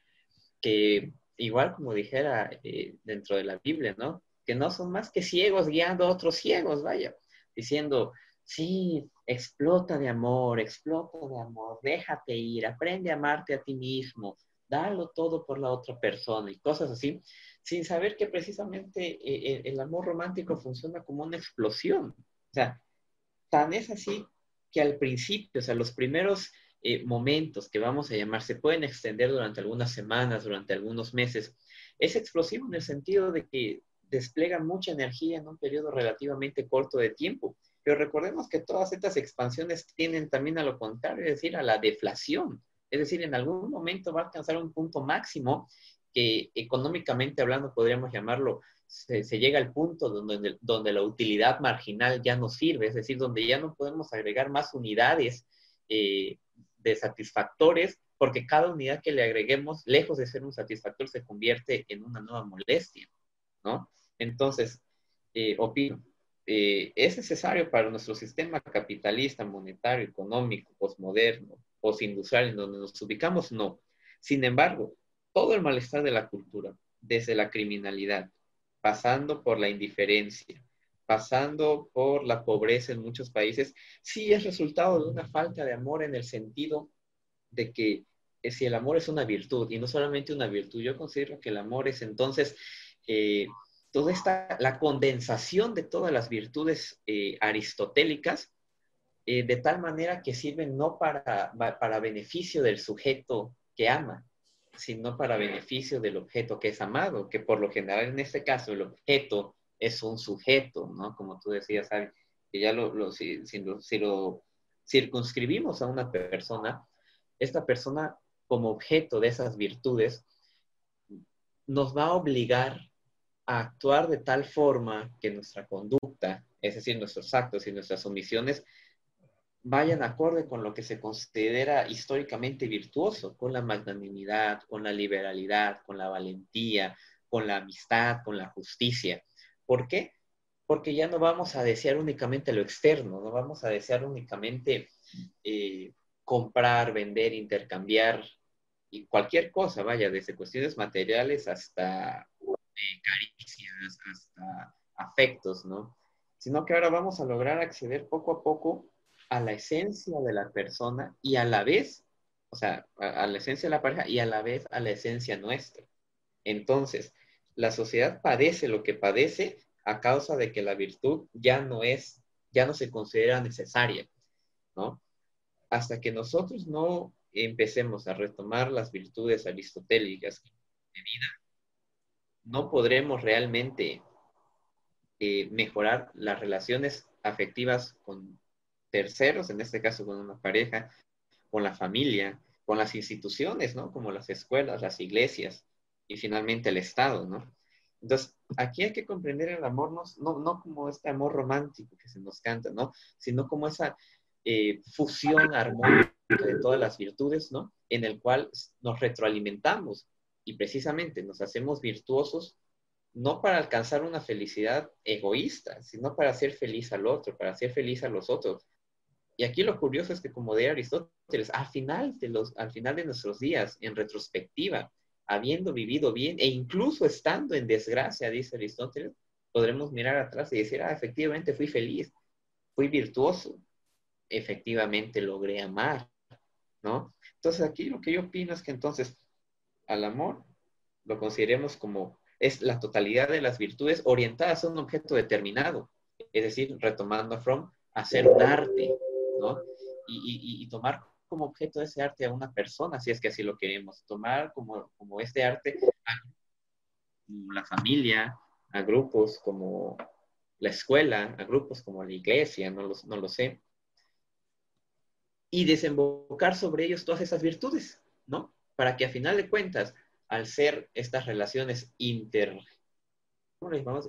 que igual como dijera eh, dentro de la Biblia, ¿no? Que no son más que ciegos guiando a otros ciegos, vaya, diciendo, sí, explota de amor, explota de amor, déjate ir, aprende a amarte a ti mismo, dalo todo por la otra persona y cosas así, sin saber que precisamente eh, el amor romántico funciona como una explosión. O sea, tan es así que al principio, o sea, los primeros eh, momentos que vamos a llamar se pueden extender durante algunas semanas, durante algunos meses, es explosivo en el sentido de que despliega mucha energía en un periodo relativamente corto de tiempo pero recordemos que todas estas expansiones tienen también a lo contrario, es decir, a la deflación. Es decir, en algún momento va a alcanzar un punto máximo que económicamente hablando podríamos llamarlo, se, llega al punto donde, donde la utilidad marginal ya no sirve, es decir, donde ya no podemos agregar más unidades eh, de satisfactores, porque cada unidad que le agreguemos, lejos de ser un satisfactor, se convierte en una nueva molestia, ¿no? Entonces, eh, opino, eh, es necesario para nuestro sistema capitalista, monetario, económico, posmoderno, postindustrial, en donde nos ubicamos, no. Sin embargo, todo el malestar de la cultura, desde la criminalidad, pasando por la indiferencia, pasando por la pobreza en muchos países, sí es resultado de una falta de amor en el sentido de que eh, si el amor es una virtud, y no solamente una virtud, yo considero que el amor es entonces eh, toda esta, la condensación de todas las virtudes eh, aristotélicas, de tal manera que sirven no para, para beneficio del sujeto que ama, sino para beneficio del objeto que es amado, que por lo general en este caso el objeto es un sujeto, ¿no? Como tú decías, que ya lo, si, si lo circunscribimos a una persona, esta persona como objeto de esas virtudes nos va a obligar a actuar de tal forma que nuestra conducta, es decir, nuestros actos y nuestras omisiones, vayan acorde con lo que se considera históricamente virtuoso, con la magnanimidad, con la liberalidad, con la valentía, con la amistad, con la justicia. ¿Por qué? Porque ya no vamos a desear únicamente lo externo, no vamos a desear únicamente eh, comprar, vender, intercambiar y cualquier cosa, vaya, desde cuestiones materiales hasta caricias, hasta afectos, ¿no? Sino que ahora vamos a lograr acceder poco a poco a la esencia de la persona y a la vez, o sea, a, la esencia de la pareja y a la vez a la esencia nuestra. Entonces, la sociedad padece lo que padece a causa de que la virtud ya no es, ya no se considera necesaria, ¿no? Hasta que nosotros no empecemos a retomar las virtudes aristotélicas de vida, no podremos realmente eh, mejorar las relaciones afectivas con terceros, en este caso con una pareja, con la familia, con las instituciones, ¿no? Como las escuelas, las iglesias, y finalmente el Estado, ¿no? Entonces, aquí hay que comprender el amor no, no, como este amor romántico que se nos canta, ¿no? Sino como esa eh, fusión armónica de todas las virtudes, ¿no? En el cual nos retroalimentamos y precisamente nos hacemos virtuosos no para alcanzar una felicidad egoísta, sino para hacer feliz al otro, para hacer feliz a los otros. Y aquí lo curioso es que, como de Aristóteles, al final de, los, al final de nuestros días, en retrospectiva, habiendo vivido bien e incluso estando en desgracia, dice Aristóteles, podremos mirar atrás y decir, ah, efectivamente fui feliz, fui virtuoso, efectivamente logré amar, ¿no? Entonces aquí lo que yo opino es que entonces al amor lo consideremos como es la totalidad de las virtudes orientadas a un objeto determinado, es decir, retomando a Fromm, hacer un arte, Y, tomar como objeto de ese arte a una persona, si es que así lo queremos, tomar como, como este arte a la familia, a grupos como la escuela, a grupos como la iglesia, no, no lo sé, y desembocar sobre ellos todas esas virtudes, ¿no? Para que a final de cuentas al ser estas relaciones inter,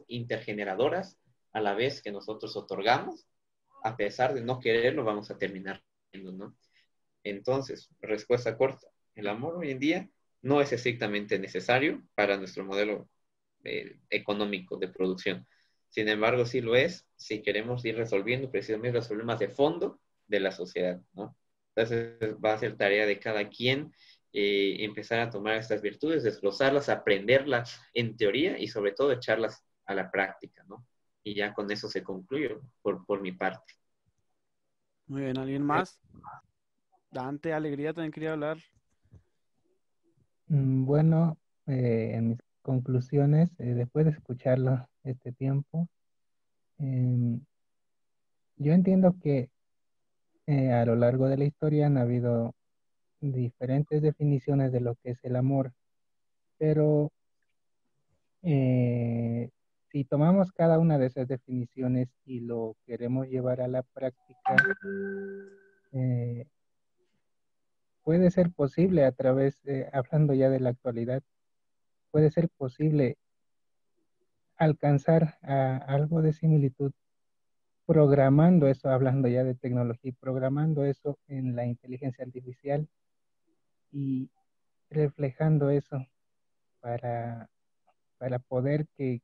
intergeneradoras, a la vez que nosotros otorgamos, a pesar de no quererlo, vamos a terminar ¿no? Entonces, respuesta corta, el amor hoy en día no es estrictamente necesario para nuestro modelo eh, económico de producción. Sin embargo, sí lo es si queremos ir resolviendo precisamente los problemas de fondo de la sociedad, ¿no? Entonces, va a ser tarea de cada quien eh, empezar a tomar estas virtudes, desglosarlas, aprenderlas en teoría y sobre todo echarlas a la práctica, ¿no? Y ya con eso se concluye por, por mi parte. Muy bien, ¿alguien más? Dante, Alegría, también quería hablar. Mm, bueno, eh, en mis conclusiones, eh, después de escucharlo este tiempo, em, yo entiendo que a lo largo de la historia han habido diferentes definiciones de lo que es el amor, pero eh, si tomamos cada una de esas definiciones y lo queremos llevar a la práctica, eh, puede ser posible a través, hablando ya de la actualidad, puede ser posible alcanzar algo de similitud programando eso, hablando ya de tecnología, programando eso en la inteligencia artificial y reflejando eso para, para poder que,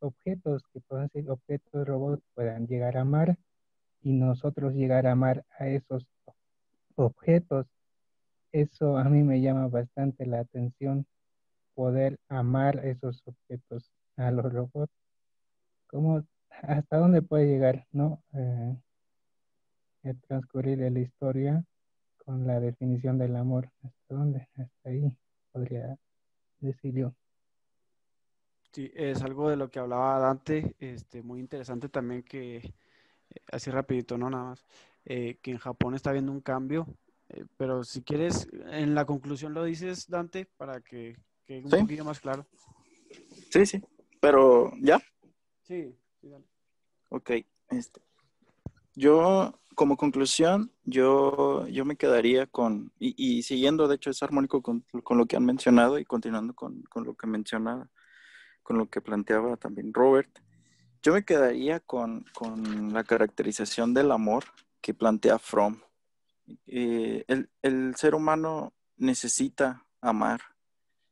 objetos que puedan ser objetos robots puedan llegar a amar y nosotros llegar a amar a esos objetos. Eso a mí me llama bastante la atención, poder amar esos objetos, a los robots. ¿Cómo, ¿Hasta dónde puede llegar, no? Eh, el transcurrir la historia con la definición del amor. ¿Hasta dónde? Hasta ahí podría decir yo. Sí, es algo de lo que hablaba Dante, este, muy interesante también que, eh, así rapidito, no nada más, eh, que en Japón está habiendo un cambio, eh, pero si quieres, en la conclusión lo dices, Dante, para que quede un poquito más claro. Sí, sí, pero ya. Sí, sí, dale. Ok, este, yo, como conclusión, yo, yo me quedaría con, y, siguiendo, de hecho, es armónico con, lo que han mencionado y continuando con, lo que mencionaba, con lo que planteaba también Robert, yo me quedaría con, la caracterización del amor que plantea Fromm. Eh, el, el ser humano necesita amar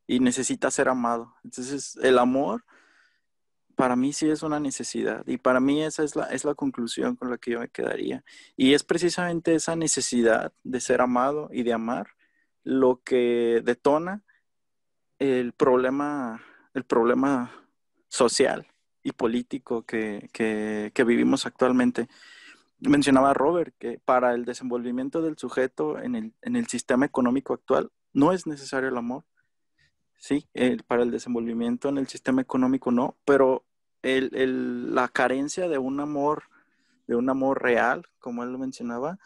y necesita ser amado. Entonces, el amor para mí sí es una necesidad y para mí esa es la, es la conclusión con la que yo me quedaría. Y es precisamente esa necesidad de ser amado y de amar lo que detona el problema, el problema social y político que, vivimos actualmente. Mencionaba Robert que para el desenvolvimiento del sujeto en el, en el sistema económico actual no es necesario el amor, Sí, para el desenvolvimiento en el sistema económico no, pero la carencia de un amor, de un amor real, como él lo mencionaba,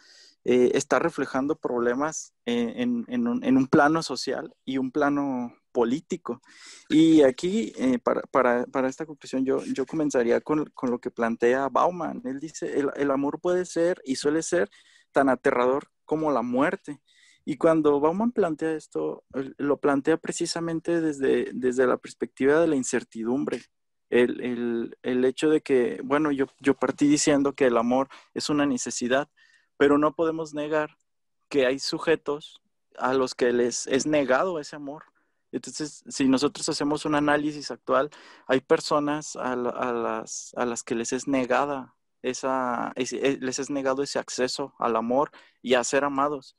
eh, está reflejando problemas en, un, plano social y un plano político. Y aquí, eh, para, esta conclusión, yo, yo comenzaría con, lo que plantea Bauman. Él dice, el, el amor puede ser y suele ser tan aterrador como la muerte. Y cuando Bauman plantea esto, lo plantea precisamente desde, desde la perspectiva de la incertidumbre. El, hecho de que, bueno, yo, yo partí diciendo que el amor es una necesidad, pero no podemos negar que hay sujetos a los que les es negado ese amor. Entonces, si nosotros hacemos un análisis actual, hay personas a, las, que les es negada esa, eh, les es negado ese acceso al amor y a ser amados.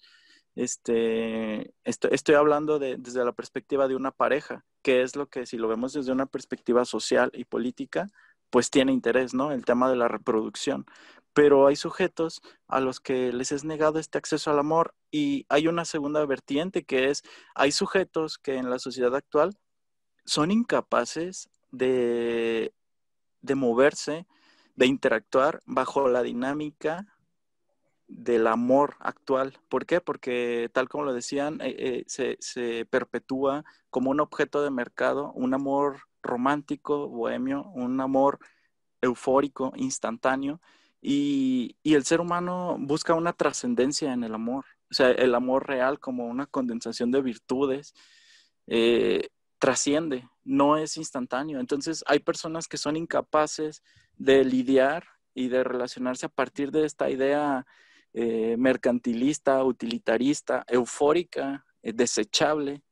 Este, estoy, hablando desde la perspectiva de una pareja, que es lo que si lo vemos desde una perspectiva social y política, pues tiene interés, ¿no? El tema de la reproducción. Pero hay sujetos a los que les es negado este acceso al amor y hay una segunda vertiente que es, hay sujetos que en la sociedad actual son incapaces de, de moverse, de interactuar bajo la dinámica del amor actual. ¿Por qué? Porque tal como lo decían, eh, eh, se, perpetúa como un objeto de mercado, un amor romántico, bohemio, un amor eufórico, instantáneo, y, el ser humano busca una trascendencia en el amor, o sea, el amor real como una condensación de virtudes. Eh, trasciende, no es instantáneo. Entonces hay personas que son incapaces de lidiar y de relacionarse a partir de esta idea eh, mercantilista, utilitarista, eufórica, eh, desechable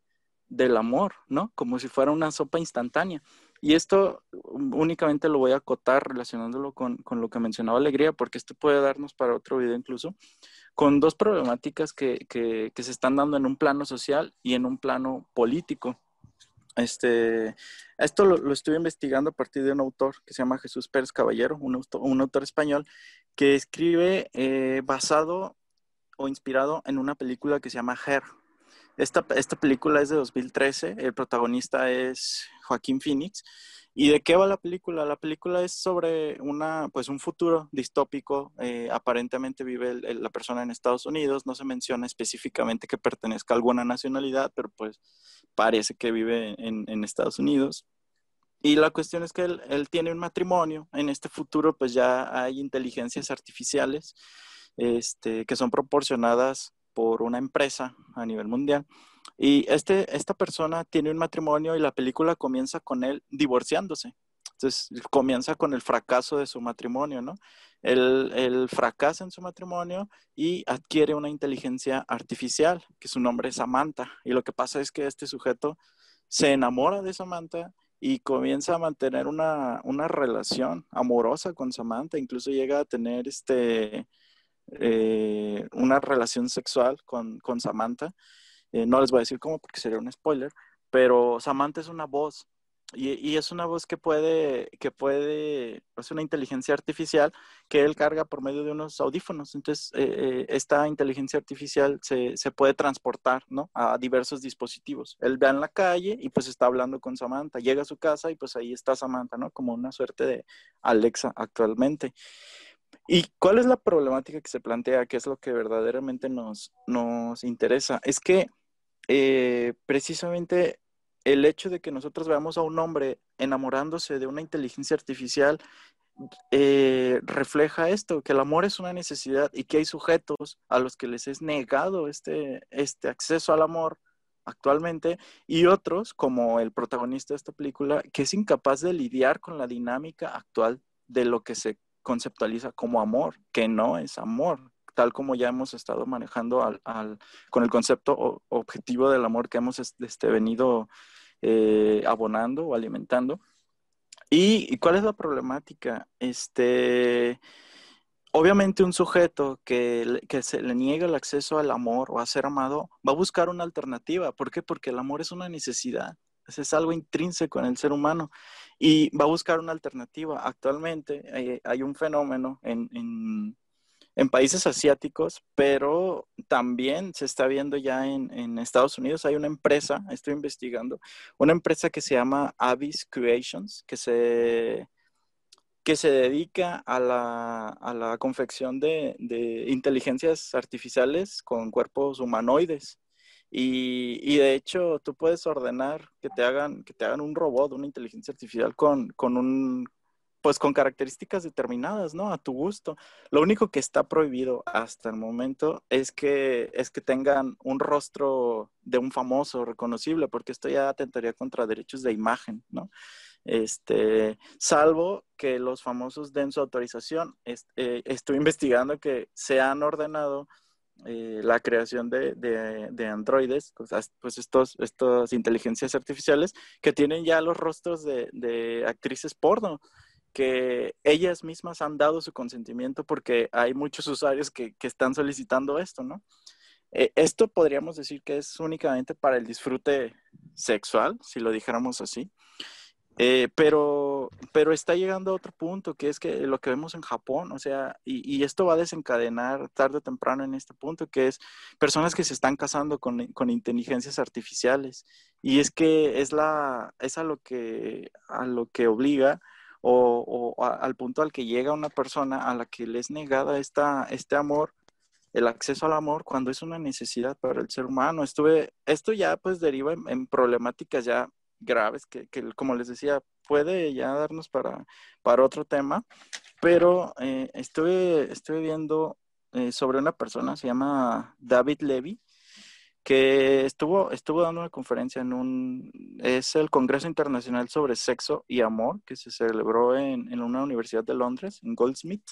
del amor, ¿no? Como si fuera una sopa instantánea. Y esto únicamente lo voy a acotar relacionándolo con, lo que mencionaba Alegría, porque esto puede darnos para otro video incluso, con dos problemáticas que, que se están dando en un plano social y en un plano político. Este, esto lo, estuve investigando a partir de un autor que se llama Jesús Pérez Caballero, un autor, español, que escribe eh, basado o inspirado en una película que se llama Her. Esta, esta película es de 2013, el protagonista es Joaquín Phoenix ¿Y de qué va la película? La película es sobre una, pues un futuro distópico. Eh, aparentemente vive la persona en Estados Unidos. No se menciona específicamente que pertenezca a alguna nacionalidad, pero pues parece que vive en, Estados Unidos. Y la cuestión es que él, él, tiene un matrimonio. En este futuro, pues ya hay inteligencias artificiales este, que son proporcionadas por una empresa a nivel mundial y este, esta persona tiene un matrimonio y la película comienza con él divorciándose. Entonces comienza con el fracaso de su matrimonio, ¿no? Él, fracasa en su matrimonio y adquiere una inteligencia artificial, que su nombre es Samantha. Y lo que pasa es que este sujeto se enamora de Samantha y comienza a mantener una, relación amorosa con Samantha, incluso llega a tener este, eh, una relación sexual con, con Samantha. Eh, no les voy a decir cómo porque sería un spoiler, pero Samantha es una voz y, es una voz que puede, que puede, es una inteligencia artificial que él carga por medio de unos audífonos. Entonces, eh, eh, esta inteligencia artificial se, se, puede transportar, ¿no? A diversos dispositivos. Él ve en la calle y pues está hablando con Samantha. Llega a su casa y pues ahí está Samantha, ¿no? Como una suerte de Alexa actualmente. ¿Y cuál es la problemática que se plantea? ¿Qué es lo que verdaderamente nos, nos interesa? Es que eh, precisamente el hecho de que nosotros veamos a un hombre enamorándose de una inteligencia artificial eh, refleja esto, que el amor es una necesidad y que hay sujetos a los que les es negado este, este acceso al amor actualmente y otros, como el protagonista de esta película, que es incapaz de lidiar con la dinámica actual de lo que se conceptualiza como amor, que no es amor, tal como ya hemos estado manejando al, con el concepto objetivo del amor que hemos este, venido eh, abonando o alimentando. ¿Y, cuál es la problemática? Este, obviamente un sujeto que, que, se le niega el acceso al amor o a ser amado va a buscar una alternativa. ¿Por qué? Porque el amor es una necesidad. Es algo intrínseco en el ser humano y va a buscar una alternativa. Actualmente eh, hay un fenómeno en, en países asiáticos, pero también se está viendo ya en, Estados Unidos. Hay una empresa, estoy investigando, una empresa que se llama Abyss Creations, que se, que se dedica a la, confección de, inteligencias artificiales con cuerpos humanoides. Y, de hecho, tú puedes ordenar que te hagan, que te hagan un robot, una inteligencia artificial con, con un pues con características determinadas, ¿no? A tu gusto. Lo único que está prohibido hasta el momento es que, es que tengan un rostro de un famoso reconocible, porque esto ya atentaría contra derechos de imagen, ¿no? Este, salvo que los famosos den su autorización. Eh, estoy investigando que se han ordenado eh, la creación de, de, androides, pues, pues estos, estas inteligencias artificiales que tienen ya los rostros de, de, actrices porno, que ellas mismas han dado su consentimiento porque hay muchos usuarios que, que están solicitando esto, ¿no? Eh, esto podríamos decir que es únicamente para el disfrute sexual, si lo dijéramos así. Eh, pero, pero está llegando a otro punto, que es que lo que vemos en Japón, o sea, y, esto va a desencadenar tarde o temprano en este punto, que es personas que se están casando con, con inteligencias artificiales. Y es que es, la, es a, lo que, a lo que obliga o al punto al que llega una persona a la que le es negada esta, este amor el acceso al amor cuando es una necesidad para el ser humano. Estuve, esto ya pues deriva en problemáticas ya graves que, que, como les decía, puede ya darnos para, para otro tema, pero eh, estuve, estuve viendo eh, sobre una persona, se llama David Levy, que estuvo, estuvo dando una conferencia en un, es el Congreso Internacional sobre Sexo y Amor, que se celebró en, en una universidad de Londres, en Goldsmith,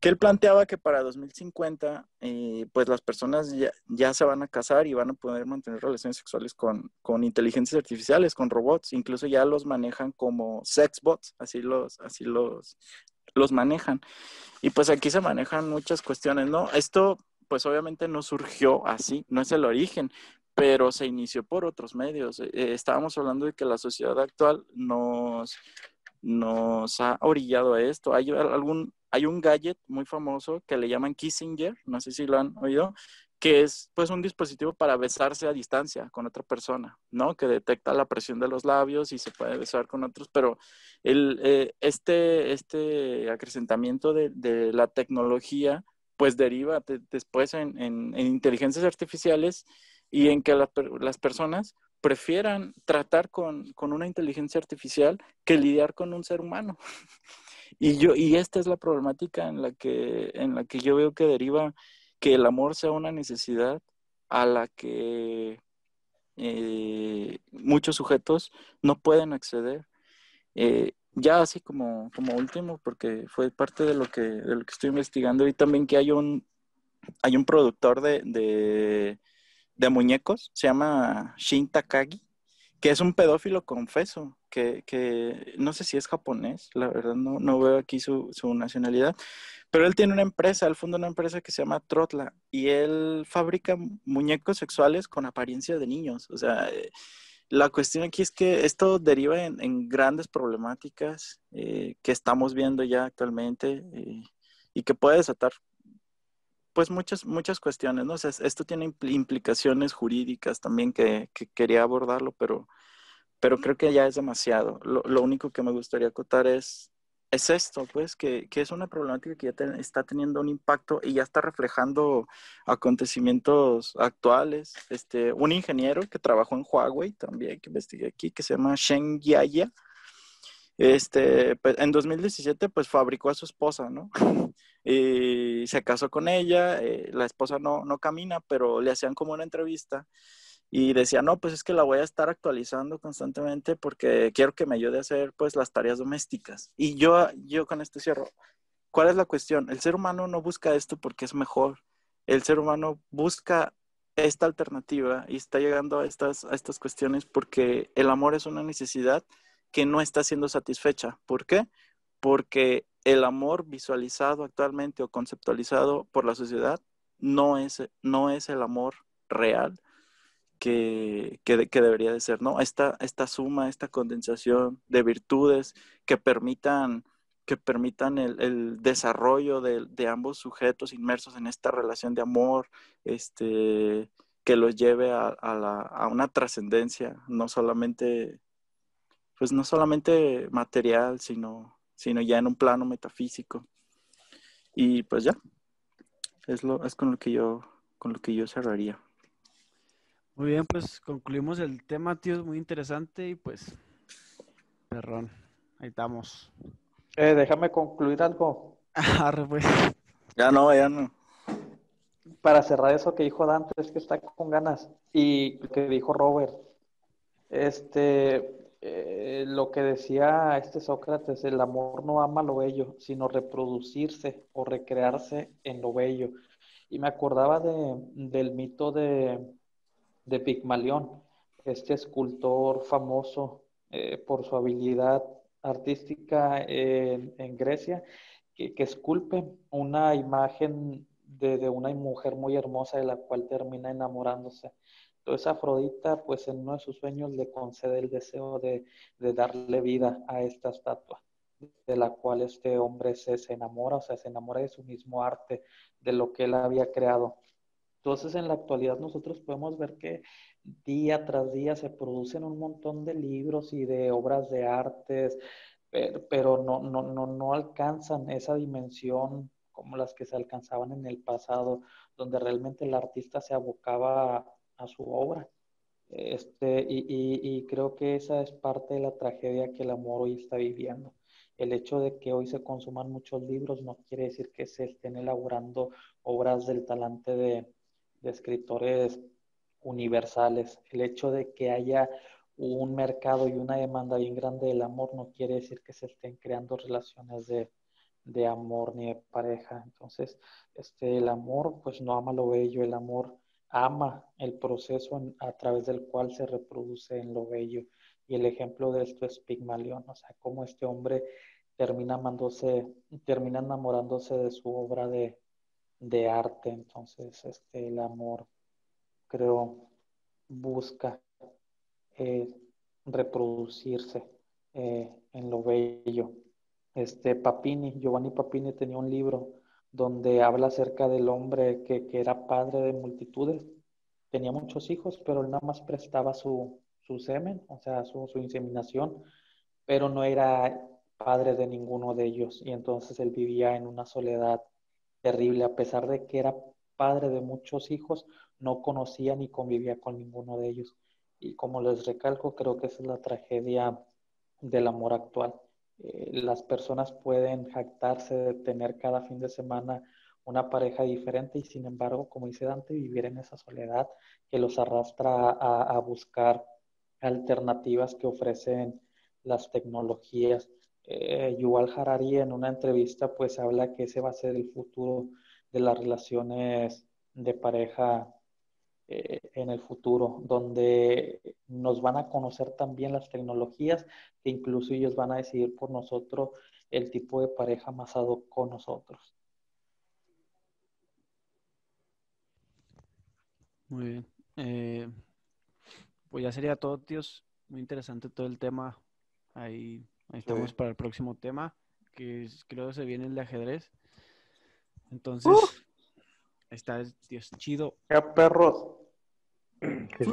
que él planteaba que para 2050, eh, pues las personas ya, ya, se van a casar y van a poder mantener relaciones sexuales con, con, inteligencias artificiales, con robots, incluso ya los manejan como sex bots, así los, así los, los manejan. Y pues aquí se manejan muchas cuestiones, ¿no? Esto pues obviamente no surgió así, no es el origen, pero se inició por otros medios. Eh, estábamos hablando de que la sociedad actual nos, nos ha orillado a esto. Hay algún hay un gadget muy famoso que le llaman Kissinger, no sé si lo han oído, que es pues un dispositivo para besarse a distancia con otra persona, ¿no? Que detecta la presión de los labios y se puede besar con otros, pero el, eh, este, este acrecentamiento de, la tecnología pues deriva después en, en, inteligencias artificiales y en que las personas prefieran tratar con, con una inteligencia artificial que lidiar con un ser humano. Y yo, y esta es la problemática en la que, en la que yo veo que deriva que el amor sea una necesidad a la que eh, muchos sujetos no pueden acceder. Eh, ya así como, como último, porque fue parte de lo que, de lo que estoy investigando, y también que hay un, hay un productor de, de, de muñecos, se llama Shin Takagi, que es un pedófilo confeso, que, que, no sé si es japonés, la verdad no, no veo aquí su, su, nacionalidad, pero él tiene una empresa, él funda una empresa que se llama Trotla y él fabrica muñecos sexuales con apariencia de niños. O sea, eh, la cuestión aquí es que esto deriva en, en grandes problemáticas eh, que estamos viendo ya actualmente eh, y que puede desatar pues muchas, muchas cuestiones, ¿no? O sea, esto tiene implicaciones jurídicas también que, que, quería abordarlo, pero, pero creo que ya es demasiado. Lo, lo único que me gustaría acotar es, es esto, pues, que, que es una problemática que ya está teniendo un impacto y ya está reflejando acontecimientos actuales. Este, un ingeniero que trabajó en Huawei también, que investigué aquí, que se llama Shen Yaya, este, pues, en 2017, pues fabricó a su esposa, ¿no? y se casó con ella, eh, la esposa no, no camina, pero le hacían como una entrevista y decía, no, pues es que la voy a estar actualizando constantemente porque quiero que me ayude a hacer pues las tareas domésticas. Y yo, yo con esto cierro. ¿Cuál es la cuestión? El ser humano no busca esto porque es mejor. El ser humano busca esta alternativa y está llegando a estas, a estas cuestiones porque el amor es una necesidad que no está siendo satisfecha. ¿Por qué? Porque el amor visualizado actualmente o conceptualizado por la sociedad no es, no es el amor real que, que, debería de ser, ¿no? Esta, esta suma, esta condensación de virtudes que permitan, que permitan el, el desarrollo de, de, ambos sujetos inmersos en esta relación de amor, este, que los lleve a, a, la, a una trascendencia, no solamente pues no solamente material, sino, sino ya en un plano metafísico. Y pues ya, es, lo, es con lo que yo, con lo que yo cerraría. Muy bien, pues concluimos el tema, tío, es muy interesante y pues, perrón, ahí estamos. Eh, déjame concluir algo. Pues. Ya no, ya no. Para cerrar eso que dijo Dante, es que está con ganas. Y que dijo Robert. Este, eh, lo que decía este Sócrates, el amor no ama lo bello, sino reproducirse o recrearse en lo bello. Y me acordaba de, del mito de, de Pigmalión, este escultor famoso eh, por su habilidad artística en, Grecia, que, esculpe una imagen de, una mujer muy hermosa de la cual termina enamorándose. Entonces Afrodita, pues en uno de sus sueños le concede el deseo de, de darle vida a esta estatua, de la cual este hombre se, se enamora, o sea, se enamora de su mismo arte, de lo que él había creado. Entonces, en la actualidad nosotros podemos ver que día tras día se producen un montón de libros y de obras de artes, pero, no, no, no, no alcanzan esa dimensión como las que se alcanzaban en el pasado, donde realmente el artista se abocaba a, su obra. Este, y, y, creo que esa es parte de la tragedia que el amor hoy está viviendo. El hecho de que hoy se consuman muchos libros no quiere decir que se estén elaborando obras del talante de, de escritores universales. El hecho de que haya un mercado y una demanda bien grande del amor no quiere decir que se estén creando relaciones de, de amor ni de pareja. Entonces, este, el amor pues no ama lo bello, el amor ama el proceso a través del cual se reproduce en lo bello. Y el ejemplo de esto es Pigmalión, o sea, cómo este hombre termina amándose, termina enamorándose de su obra de, de arte. Entonces, este, el amor, creo, busca eh, reproducirse eh, en lo bello. Este Papini, Giovanni Papini tenía un libro donde habla acerca del hombre que, era padre de multitudes. Tenía muchos hijos, pero él nada más prestaba su, su semen, o sea, su, su inseminación, pero no era padre de ninguno de ellos. Y entonces él vivía en una soledad terrible, a pesar de que era padre de muchos hijos, no conocía ni convivía con ninguno de ellos. Y como les recalco, creo que esa es la tragedia del amor actual. Eh, las personas pueden jactarse de tener cada fin de semana una pareja diferente y sin embargo, como dice Dante, vivir en esa soledad que los arrastra a, buscar alternativas que ofrecen las tecnologías. Eh, Yuval Harari en una entrevista pues habla que ese va a ser el futuro de las relaciones de pareja eh, en el futuro, donde nos van a conocer también las tecnologías, que incluso ellos van a decidir por nosotros el tipo de pareja más con nosotros. Muy bien. Eh, pues ya sería todo, tíos. Muy interesante todo el tema. Ahí, estamos para el próximo tema, que creo que se viene el de ajedrez. Entonces, está, Dios, chido. ¡Qué perros! ¡Qué